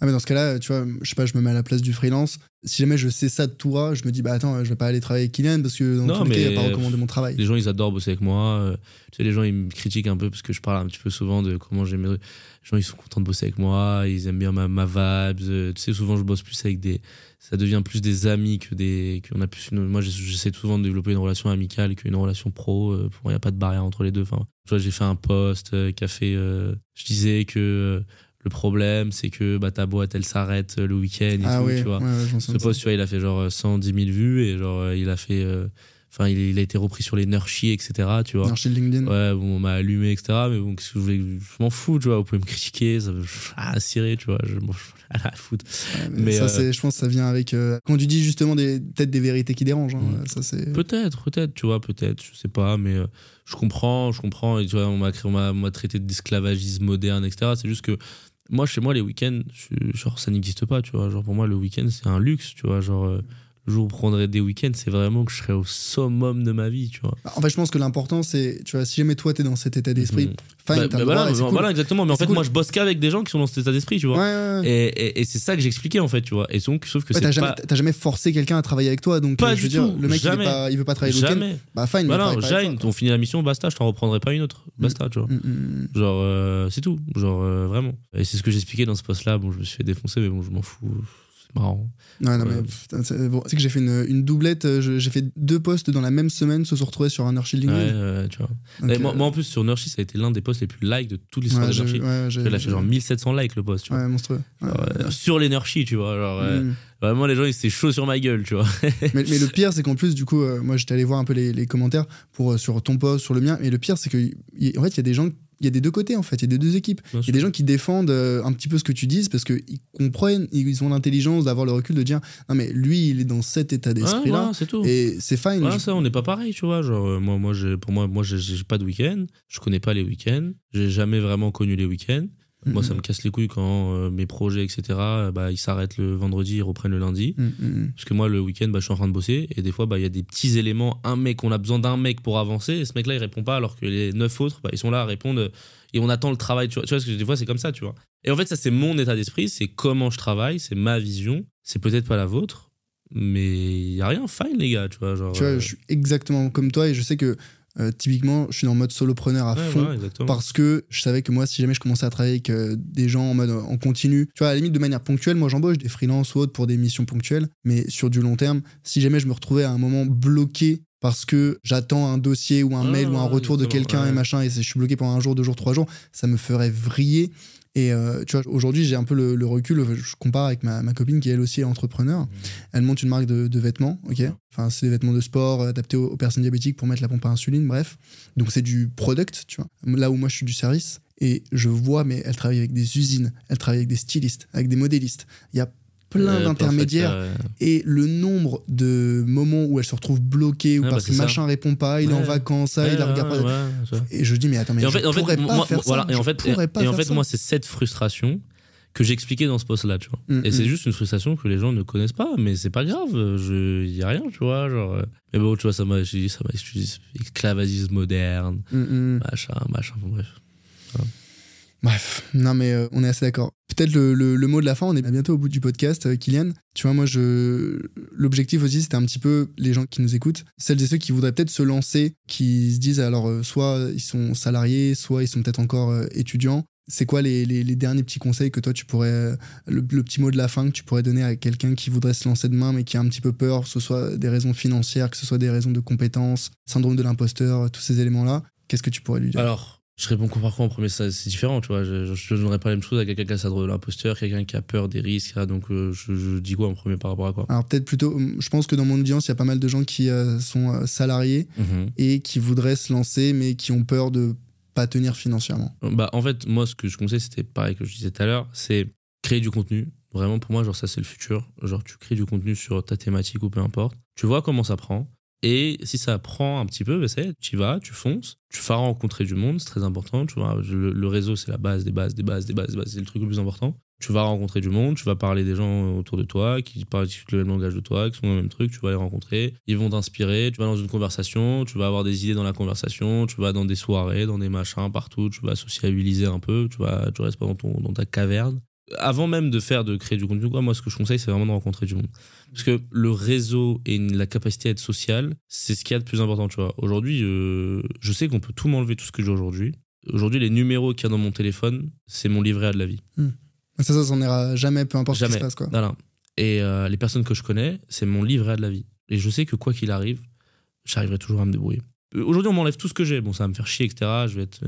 Ah, mais dans ce cas-là, tu vois, je sais pas, je me mets à la place du freelance. Si jamais je sais ça de toi, je me dis, bah attends, je vais pas aller travailler avec Kylian parce que dans Non, tous les cas, il va pas recommander mon travail. Les gens, ils adorent bosser avec moi. Euh, tu sais, les gens, ils me critiquent un peu parce que je parle un petit peu souvent de comment j'aime. Les gens, ils sont contents de bosser avec moi. Ils aiment bien ma, ma vibes. Euh, Tu sais, souvent, je bosse plus avec des. Ça devient plus des amis que des. a plus une- moi, j'essa- j'essaie souvent de développer une relation amicale qu'une relation pro. Euh, il n'y a pas de barrière entre les deux. Enfin, tu vois, j'ai fait un post euh, qui a fait. euh, je disais que. euh, le problème, c'est que bah, ta boîte, elle s'arrête le week-end et Ah tout, oui, tu vois. ouais, Ce post, tu vois, il a fait genre 110 000 vues et genre il a fait. Enfin, il, il a été repris sur les Nurshi, etc. Tu vois. LinkedIn. Ouais, bon, on m'a allumé, etc. Mais bon, qu'est-ce que je voulais Je m'en fous, tu vois. Vous pouvez me critiquer, ça me. Ah, cirer, tu vois. Je à la. Ouais, mais Mais, ça, euh, je pense que ça vient avec. euh, quand tu dis justement des, peut-être des vérités qui dérangent. hein, Mm. Ça. Peut-être, peut-être, tu vois, peut-être. Je sais pas, mais euh, je comprends, je comprends. Et tu vois, on m'a traité d'esclavagisme moderne, etc. C'est juste que. Moi, chez moi, les week-ends, je- genre, ça n'existe pas, tu vois. Genre, pour moi, le week-end, c'est un luxe, tu vois. Genre, euh, le jour où je prendrais des week-ends, c'est vraiment que je serais au summum de ma vie, tu vois. En fait, je pense que l'important, c'est. Tu vois, si jamais toi, t'es dans cet état d'esprit, Mhm. fine, Bah, t'as bah, le droit, voilà, et cool. voilà, exactement. Mais en fait, cool. moi, je bosse qu'avec des gens qui sont dans cet état d'esprit, tu vois. Ouais, ouais, ouais. Et, et- et c'est ça que j'expliquais en fait, tu vois. Et donc, sauf que c'est t'as, jamais, pas. jamais forcé quelqu'un à travailler avec toi, donc Pas euh, je veux du dire, tout, le mec il, est pas, il veut pas travailler le week-end, Jamais. bah fine, Voilà, Jane, on finit la mission, basta, je t'en reprendrai pas une autre. Basta, tu vois. Mm, mm, mm. Genre, euh, c'est tout. Genre, euh, vraiment. Et c'est ce que j'expliquais dans ce post-là. Bon, je me suis fait défoncer, mais bon, je m'en fous. C'était marrant. Ouais, non, Ouais. mais putain, c'est bon, c'est que j'ai fait une, une doublette, euh, je- j'ai fait deux posts dans la même semaine, se sont retrouvés sur un Archie Ouais, euh, tu vois. Donc, Et moi, euh, moi, en plus, sur Nurshi, ça a été l'un des posts les plus likes de toute l'histoire ouais, de j'ai- Nurshi. ouais, j'ai- Il a fait genre 1700 likes le post, tu vois. Ouais, monstrueux. Ouais. Euh, sur les Nurshi, tu vois. Genre, euh, Mm. Vraiment, les gens, ils étaient chauds sur ma gueule, tu vois. mais, mais le *laughs* pire, c'est qu'en plus, du coup, euh, moi, j'étais allé voir un peu les, les commentaires pour, euh, sur ton post, sur le mien. Et le pire, c'est que, y- en fait, il y a des gens, il y a des deux côtés, en fait. Il y a des deux équipes. Il y a des gens qui défendent euh, un petit peu ce que tu dises parce qu'ils comprennent, ils ont l'intelligence d'avoir le recul de dire non, mais lui, il est dans cet état Ouais, d'esprit-là. voilà, c'est tout. Et c'est fine. Voilà, ça, on n'est pas pareil, tu vois. Genre, euh, moi, moi pour moi, moi j'ai pas de week-end. Je connais pas les week-ends. J'ai jamais vraiment connu les week-ends. Moi, ça Mhm. me casse les couilles quand euh, mes projets, etc., euh, bah, ils s'arrêtent le vendredi, ils reprennent le lundi. Mm, mm, Parce que moi, le week-end, bah, je suis en train de bosser. Et des fois, bah, il y a des petits éléments. Un mec, on a besoin d'un mec pour avancer. Et ce mec-là, il répond pas. Alors que les neuf autres, bah, ils sont là à répondre. Et on attend le travail. Tu vois, tu vois parce que des fois, c'est comme ça, tu vois. Et en fait, ça, c'est mon état d'esprit. C'est comment je travaille. C'est ma vision. C'est peut-être pas la vôtre. Mais il y a rien fine, les gars, tu vois. Genre, Tu vois, euh, je suis exactement comme toi et je sais que euh, typiquement, je suis dans le mode solopreneur à ouais, fond. Parce que je savais que moi, si jamais je commençais à travailler avec euh, des gens en mode en continu, tu vois, à la limite de manière ponctuelle, moi j'embauche des freelances ou autres pour des missions ponctuelles, mais sur du long terme, si jamais je me retrouvais à un moment bloqué parce que j'attends un dossier ou un Ah, mail ou un retour de quelqu'un et machin, et je suis bloqué pendant un jour, deux jours, trois jours, ça me ferait vriller. Et euh, tu vois, aujourd'hui, j'ai un peu le, le recul. Je compare avec ma, ma copine qui, elle aussi, est entrepreneur. Elle monte une marque de, de vêtements, ok Enfin, c'est des vêtements de sport euh, adaptés aux, aux personnes diabétiques pour mettre la pompe à insuline, bref. Donc, c'est du product, tu vois. Là où moi, je suis du service. Et je vois, mais elle travaille avec des usines, elle travaille avec des stylistes, avec des modélistes. Il y a plein Euh, d'intermédiaires. en fait, euh, Et le nombre de moments où elle se retrouve bloquée ou Ouais, parce bah, que c'est ça. machin répond pas, il est en Ouais. vacances, ça, il ouais, la regarde ouais, pas. ouais. Et je dis, mais attends, mais Et en je fait, en fait, pourrais pas moi, faire voilà, ça. et en fait, pourrais et en moi, c'est cette frustration que j'expliquais dans ce post-là, tu vois. Mm, Et mm. c'est juste une frustration que les gens ne connaissent pas, mais c'est pas grave, je y a rien, tu vois, genre. euh. Mais bon, tu vois, ça m'a, ça m'a, esclavagisme moderne, Mm, mm. machin, machin, bref. Bref, non mais euh, on est assez d'accord. Peut-être le, le- mot de la fin, on est bientôt au bout du podcast, euh, Kylian. Tu vois, moi, je l'objectif aussi, c'était un petit peu les gens qui nous écoutent, celles et ceux qui voudraient peut-être se lancer, qui se disent alors euh, soit ils sont salariés, soit ils sont peut-être encore euh, étudiants. C'est quoi les, les- derniers petits conseils que toi tu pourrais, le, le petit mot de la fin que tu pourrais donner à quelqu'un qui voudrait se lancer demain mais qui a un petit peu peur, que ce soit des raisons financières, que ce soit des raisons de compétences, syndrome de l'imposteur, tous ces éléments-là. Qu'est-ce que tu pourrais lui dire? Alors, je réponds par quoi en premier c'est différent, tu vois. Je, je, donnerais pas la même chose à quelqu'un qui a ça de l'imposteur, quelqu'un qui a peur des risques. là, Donc, euh, je, je dis quoi en premier par rapport à quoi? Alors peut-être plutôt, hum, je pense que dans mon audience, il y a pas mal de gens qui euh, sont euh, salariés Mhm. et qui voudraient se lancer, mais qui ont peur de pas tenir financièrement. Bah, en fait, moi, ce que je conseille, c'était pareil que je disais tout à l'heure, c'est créer du contenu. Vraiment, pour moi, genre, ça, c'est le futur. Genre, tu crées du contenu sur ta thématique ou peu importe. Tu vois comment ça prend. Et si ça prend un petit peu, est, tu y vas, tu fonces. Tu feras rencontrer du monde, c'est très important. Tu vois, le, le réseau, c'est la base des bases, des bases, des bases, des bases. C'est le truc le plus important. Tu vas rencontrer du monde, tu vas parler des gens autour de toi qui parlent le même langage de toi, qui sont dans le même truc, tu vas les rencontrer, ils vont t'inspirer, tu vas dans une conversation, tu vas avoir des idées dans la conversation, tu vas dans des soirées, dans des machins partout, tu vas sociabiliser un peu, tu vas tu restes pas dans ton dans ta caverne. Avant même de faire de créer du contenu quoi, moi ce que je conseille c'est vraiment de rencontrer du monde. Parce que le réseau et la capacité à être social, c'est ce qu'il y a de plus important, tu vois. Aujourd'hui, euh, je sais qu'on peut tout m'enlever tout ce que j'ai aujourd'hui. Aujourd'hui, les numéros qu'il y a dans mon téléphone, c'est mon livret A de la vie. Ça, ça s'en ira jamais, peu importe ce qui Jamais. se passe. Quoi. Voilà. Et euh, les personnes que je connais, c'est mon livret A de la vie. Et je sais que quoi qu'il arrive, j'arriverai toujours à me débrouiller. Euh, Aujourd'hui, on m'enlève tout ce que j'ai. Bon, ça va me faire chier, etc. Je vais être...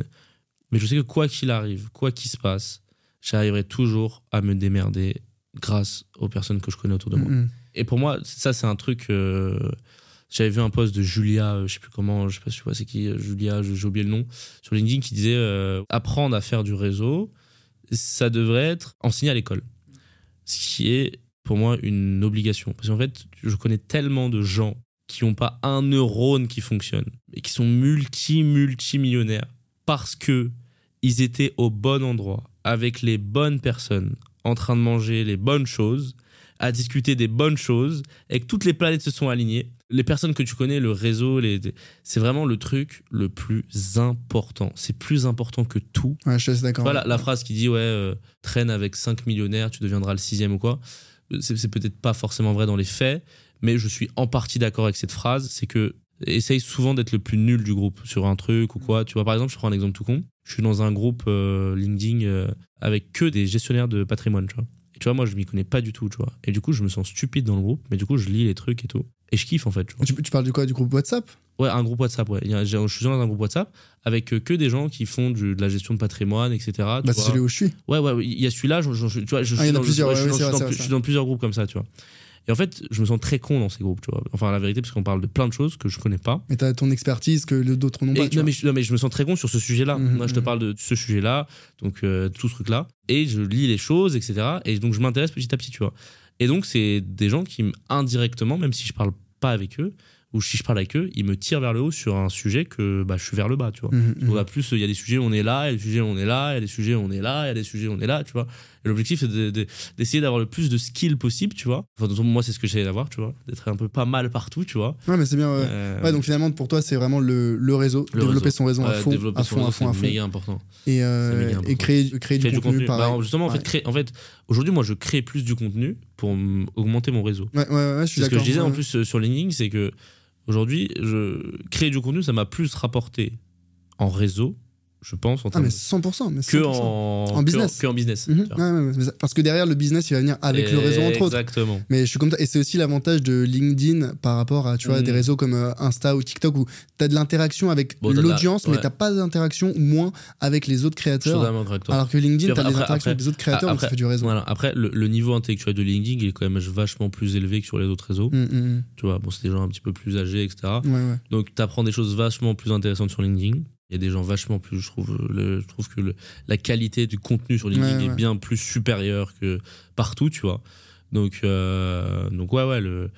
Mais je sais que quoi qu'il arrive, quoi qu'il se passe, j'arriverai toujours à me démerder grâce aux personnes que je connais autour de moi. Mm, mm. Et pour moi, ça, c'est un truc. euh, J'avais vu un post de Julia, euh, je sais plus comment, je sais pas si tu vois c'est qui, euh, Julia, j'ai oublié le nom, sur LinkedIn qui disait euh, apprendre à faire du réseau, ça devrait être enseigné à l'école. Ce qui est pour moi une obligation. Parce qu'en fait, je connais tellement de gens qui n'ont pas un neurone qui fonctionne et qui sont multi-multimillionnaires parce que ils étaient au bon endroit, avec les bonnes personnes, en train de manger les bonnes choses, à discuter des bonnes choses, et que toutes les planètes se sont alignées. Les personnes que tu connais, le réseau, les... c'est vraiment le truc le plus important. C'est plus important que tout. Ouais, je suis d'accord. Voilà la phrase qui dit ouais, euh, traîne avec 5 millionnaires, tu deviendras le sixième ou quoi. C'est c'est peut-être pas forcément vrai dans les faits, mais je suis en partie d'accord avec cette phrase. C'est que essaye souvent d'être le plus nul du groupe sur un truc ou quoi. Tu vois, par exemple, je prends un exemple tout con. Je suis dans un groupe euh, LinkedIn euh, avec que des gestionnaires de patrimoine, tu vois. Et tu vois, moi, je m'y connais pas du tout, tu vois. Et du coup, je me sens stupide dans le groupe, mais du coup, je lis les trucs et tout. Et je kiffe, en fait, tu vois. Tu, tu parles de quoi? Du groupe WhatsApp? Ouais, un groupe WhatsApp, ouais. Je suis dans un groupe WhatsApp avec euh, que des gens qui font du- de la gestion de patrimoine, etc. tu Bah, c'est celui où je suis. Ouais, ouais, il y a celui-là, j'en- j'en- tu vois, je Ah, je je je suis dans plusieurs groupes comme ça, tu vois. Et en fait, je me sens très con dans ces groupes, tu vois. Enfin, la vérité, parce qu'on parle de plein de choses que je connais pas. Mais t'as ton expertise que d'autres n'ont pas. tu non, vois. mais, je- non, mais je me sens très con sur ce sujet-là. Mhm, Moi, je te mhm. parle de ce sujet-là, donc euh, tout ce truc-là. Et je lis les choses, etc. Et donc, je m'intéresse petit à petit, tu vois. Et donc, c'est des gens qui, indirectement, même si je parle pas avec eux, ou si je parle avec eux, ils me tirent vers le haut sur un sujet que bah, je suis vers le bas, tu vois. Mhm, mhm. On a plus, il y a des sujets on est là, il y a des sujets on est là, il y a des sujets on est là, il y a des sujets on est là, tu vois. L'objectif, c'est de- de- d'essayer d'avoir le plus de skills possible, tu vois. Enfin, moi, c'est ce que j'essaie d'avoir, tu vois. D'être un peu pas mal partout, tu vois. Ouais, mais c'est bien. Ouais. Euh, Ouais, donc finalement, pour toi, c'est vraiment le, le réseau, Le développer réseau. son réseau à fond, développer à son fond, à fond, à c'est fond. important. Et, euh, méga et important. créer, créer du contenu, Bah, pareil. alors, justement, en Ouais. fait, créer, en fait, aujourd'hui, moi, je crée plus du contenu pour augmenter mon réseau. Ouais, ouais, ouais, je suis C'est ce que je disais en plus euh, sur LinkedIn, c'est que aujourd'hui, je créer du contenu, ça m'a plus rapporté en réseau, je pense, en Ah, mais 100%. Mais 100%. que en, En que business. que en business. Mhm, ouais, ouais, ouais, parce que derrière, le business, il va venir avec le réseau, entre autres. Exactement. Mais je suis comme ça. Et c'est aussi l'avantage de LinkedIn par rapport à tu vois, Mm. des réseaux comme euh, Insta ou TikTok où tu as de l'interaction avec Bon, la- l'audience, mais tu pas d'interaction ou moins avec les autres créateurs. Alors que LinkedIn, tu as des après- interactions avec des autres créateurs, donc ça après- fait du réseau. Voilà. Après, le, le niveau intellectuel de LinkedIn, il est quand même vachement plus élevé que sur les autres réseaux. Mm, mm, Tu vois, bon, c'est des gens un petit peu plus âgés, etc. mm. Donc, tu apprends des choses vachement plus intéressantes sur LinkedIn. Il y a des gens vachement plus, je trouve, le- je trouve que le- la qualité du contenu sur LinkedIn Ouais, est bien plus supérieure que partout, tu vois. Donc, euh, donc ouais, ouais, le,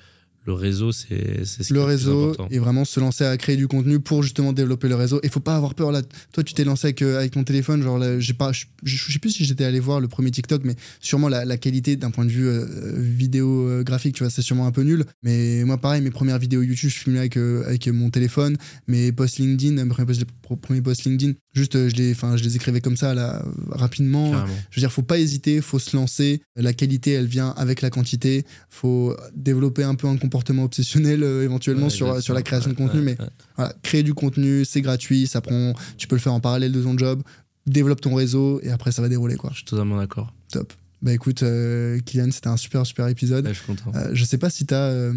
le réseau, c'est ce le réseau important. et vraiment se lancer à créer du contenu pour justement développer le réseau et faut pas avoir peur là toi tu t'es lancé avec, euh, avec ton téléphone genre j'ai pas je, sais plus si j'étais allé voir le premier TikTok mais sûrement la, la qualité d'un point de vue euh, vidéo euh, graphique tu vois c'est sûrement un peu nul mais moi pareil mes premières vidéos YouTube je filmais avec, euh, avec mon téléphone mes posts LinkedIn mes premiers posts, les premiers posts LinkedIn juste je les enfin je les écrivais comme ça là rapidement Carrément. je veux dire, faut pas hésiter, faut se lancer. La qualité, elle vient avec la quantité. Faut développer un peu un comportement obsessionnel euh, éventuellement Ouais, sur, sur la création de contenu. ouais, mais voilà, créer du contenu, c'est gratuit, ça prend, tu peux le faire en parallèle de ton job. Développe ton réseau et après ça va dérouler quoi. Je suis totalement d'accord. Top. Bah écoute, euh, Kylian, c'était un super super épisode. Je suis content. Euh, je sais pas si tu as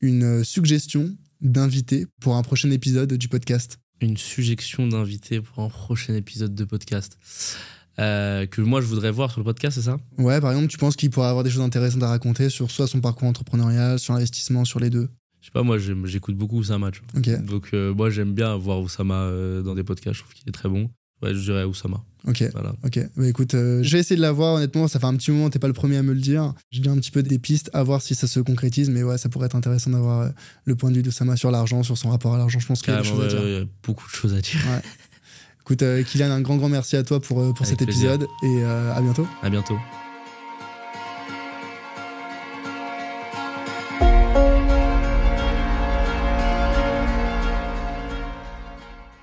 une suggestion d'invité pour un prochain épisode du podcast. Une suggestion d'invité pour un prochain épisode de podcast. Euh, que moi, je voudrais voir sur le podcast, c'est ça? Ouais, par exemple, tu penses qu'il pourrait avoir des choses intéressantes à raconter sur soit son parcours entrepreneurial, sur l'investissement, sur les deux? Je sais pas, moi, j'écoute beaucoup Oussama. tu vois. Donc, euh, moi, j'aime bien voir Oussama euh, dans des podcasts. Je trouve qu'il est très bon. Ouais, je dirais Oussama. ok. Voilà. Ok, bah écoute, euh, je vais essayer de la voir, honnêtement, ça fait un petit moment, t'es pas le premier à me le dire. J'ai dit un petit peu des pistes à voir si ça se concrétise, mais ouais, ça pourrait être intéressant d'avoir le point de vue de Sama sur l'argent, sur son rapport à l'argent, je pense qu'il y a des choses à ouais, dire. ouais, il y a beaucoup de choses à dire. *laughs* Écoute, euh, Kylian, un grand, grand merci à toi pour, euh, pour Avec cet plaisir. épisode, et euh, à bientôt. À bientôt.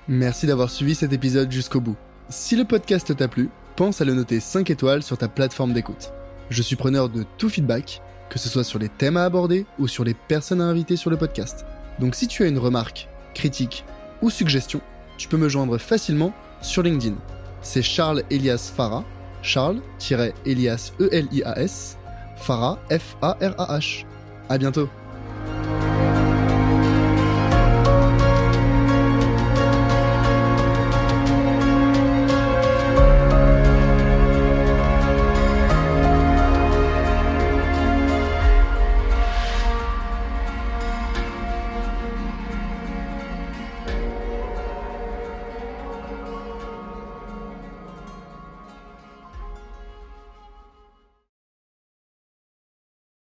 Merci d'avoir suivi cet épisode jusqu'au bout. Si le podcast t'a plu, pense à le noter 5 étoiles sur ta plateforme d'écoute. Je suis preneur de tout feedback, que ce soit sur les thèmes à aborder ou sur les personnes à inviter sur le podcast. Donc si tu as une remarque, critique ou suggestion, tu peux me joindre facilement sur LinkedIn. C'est Charles Elias Farah, Charles-Elias E-L-I-A-S, Farah F-A-R-A-H. À bientôt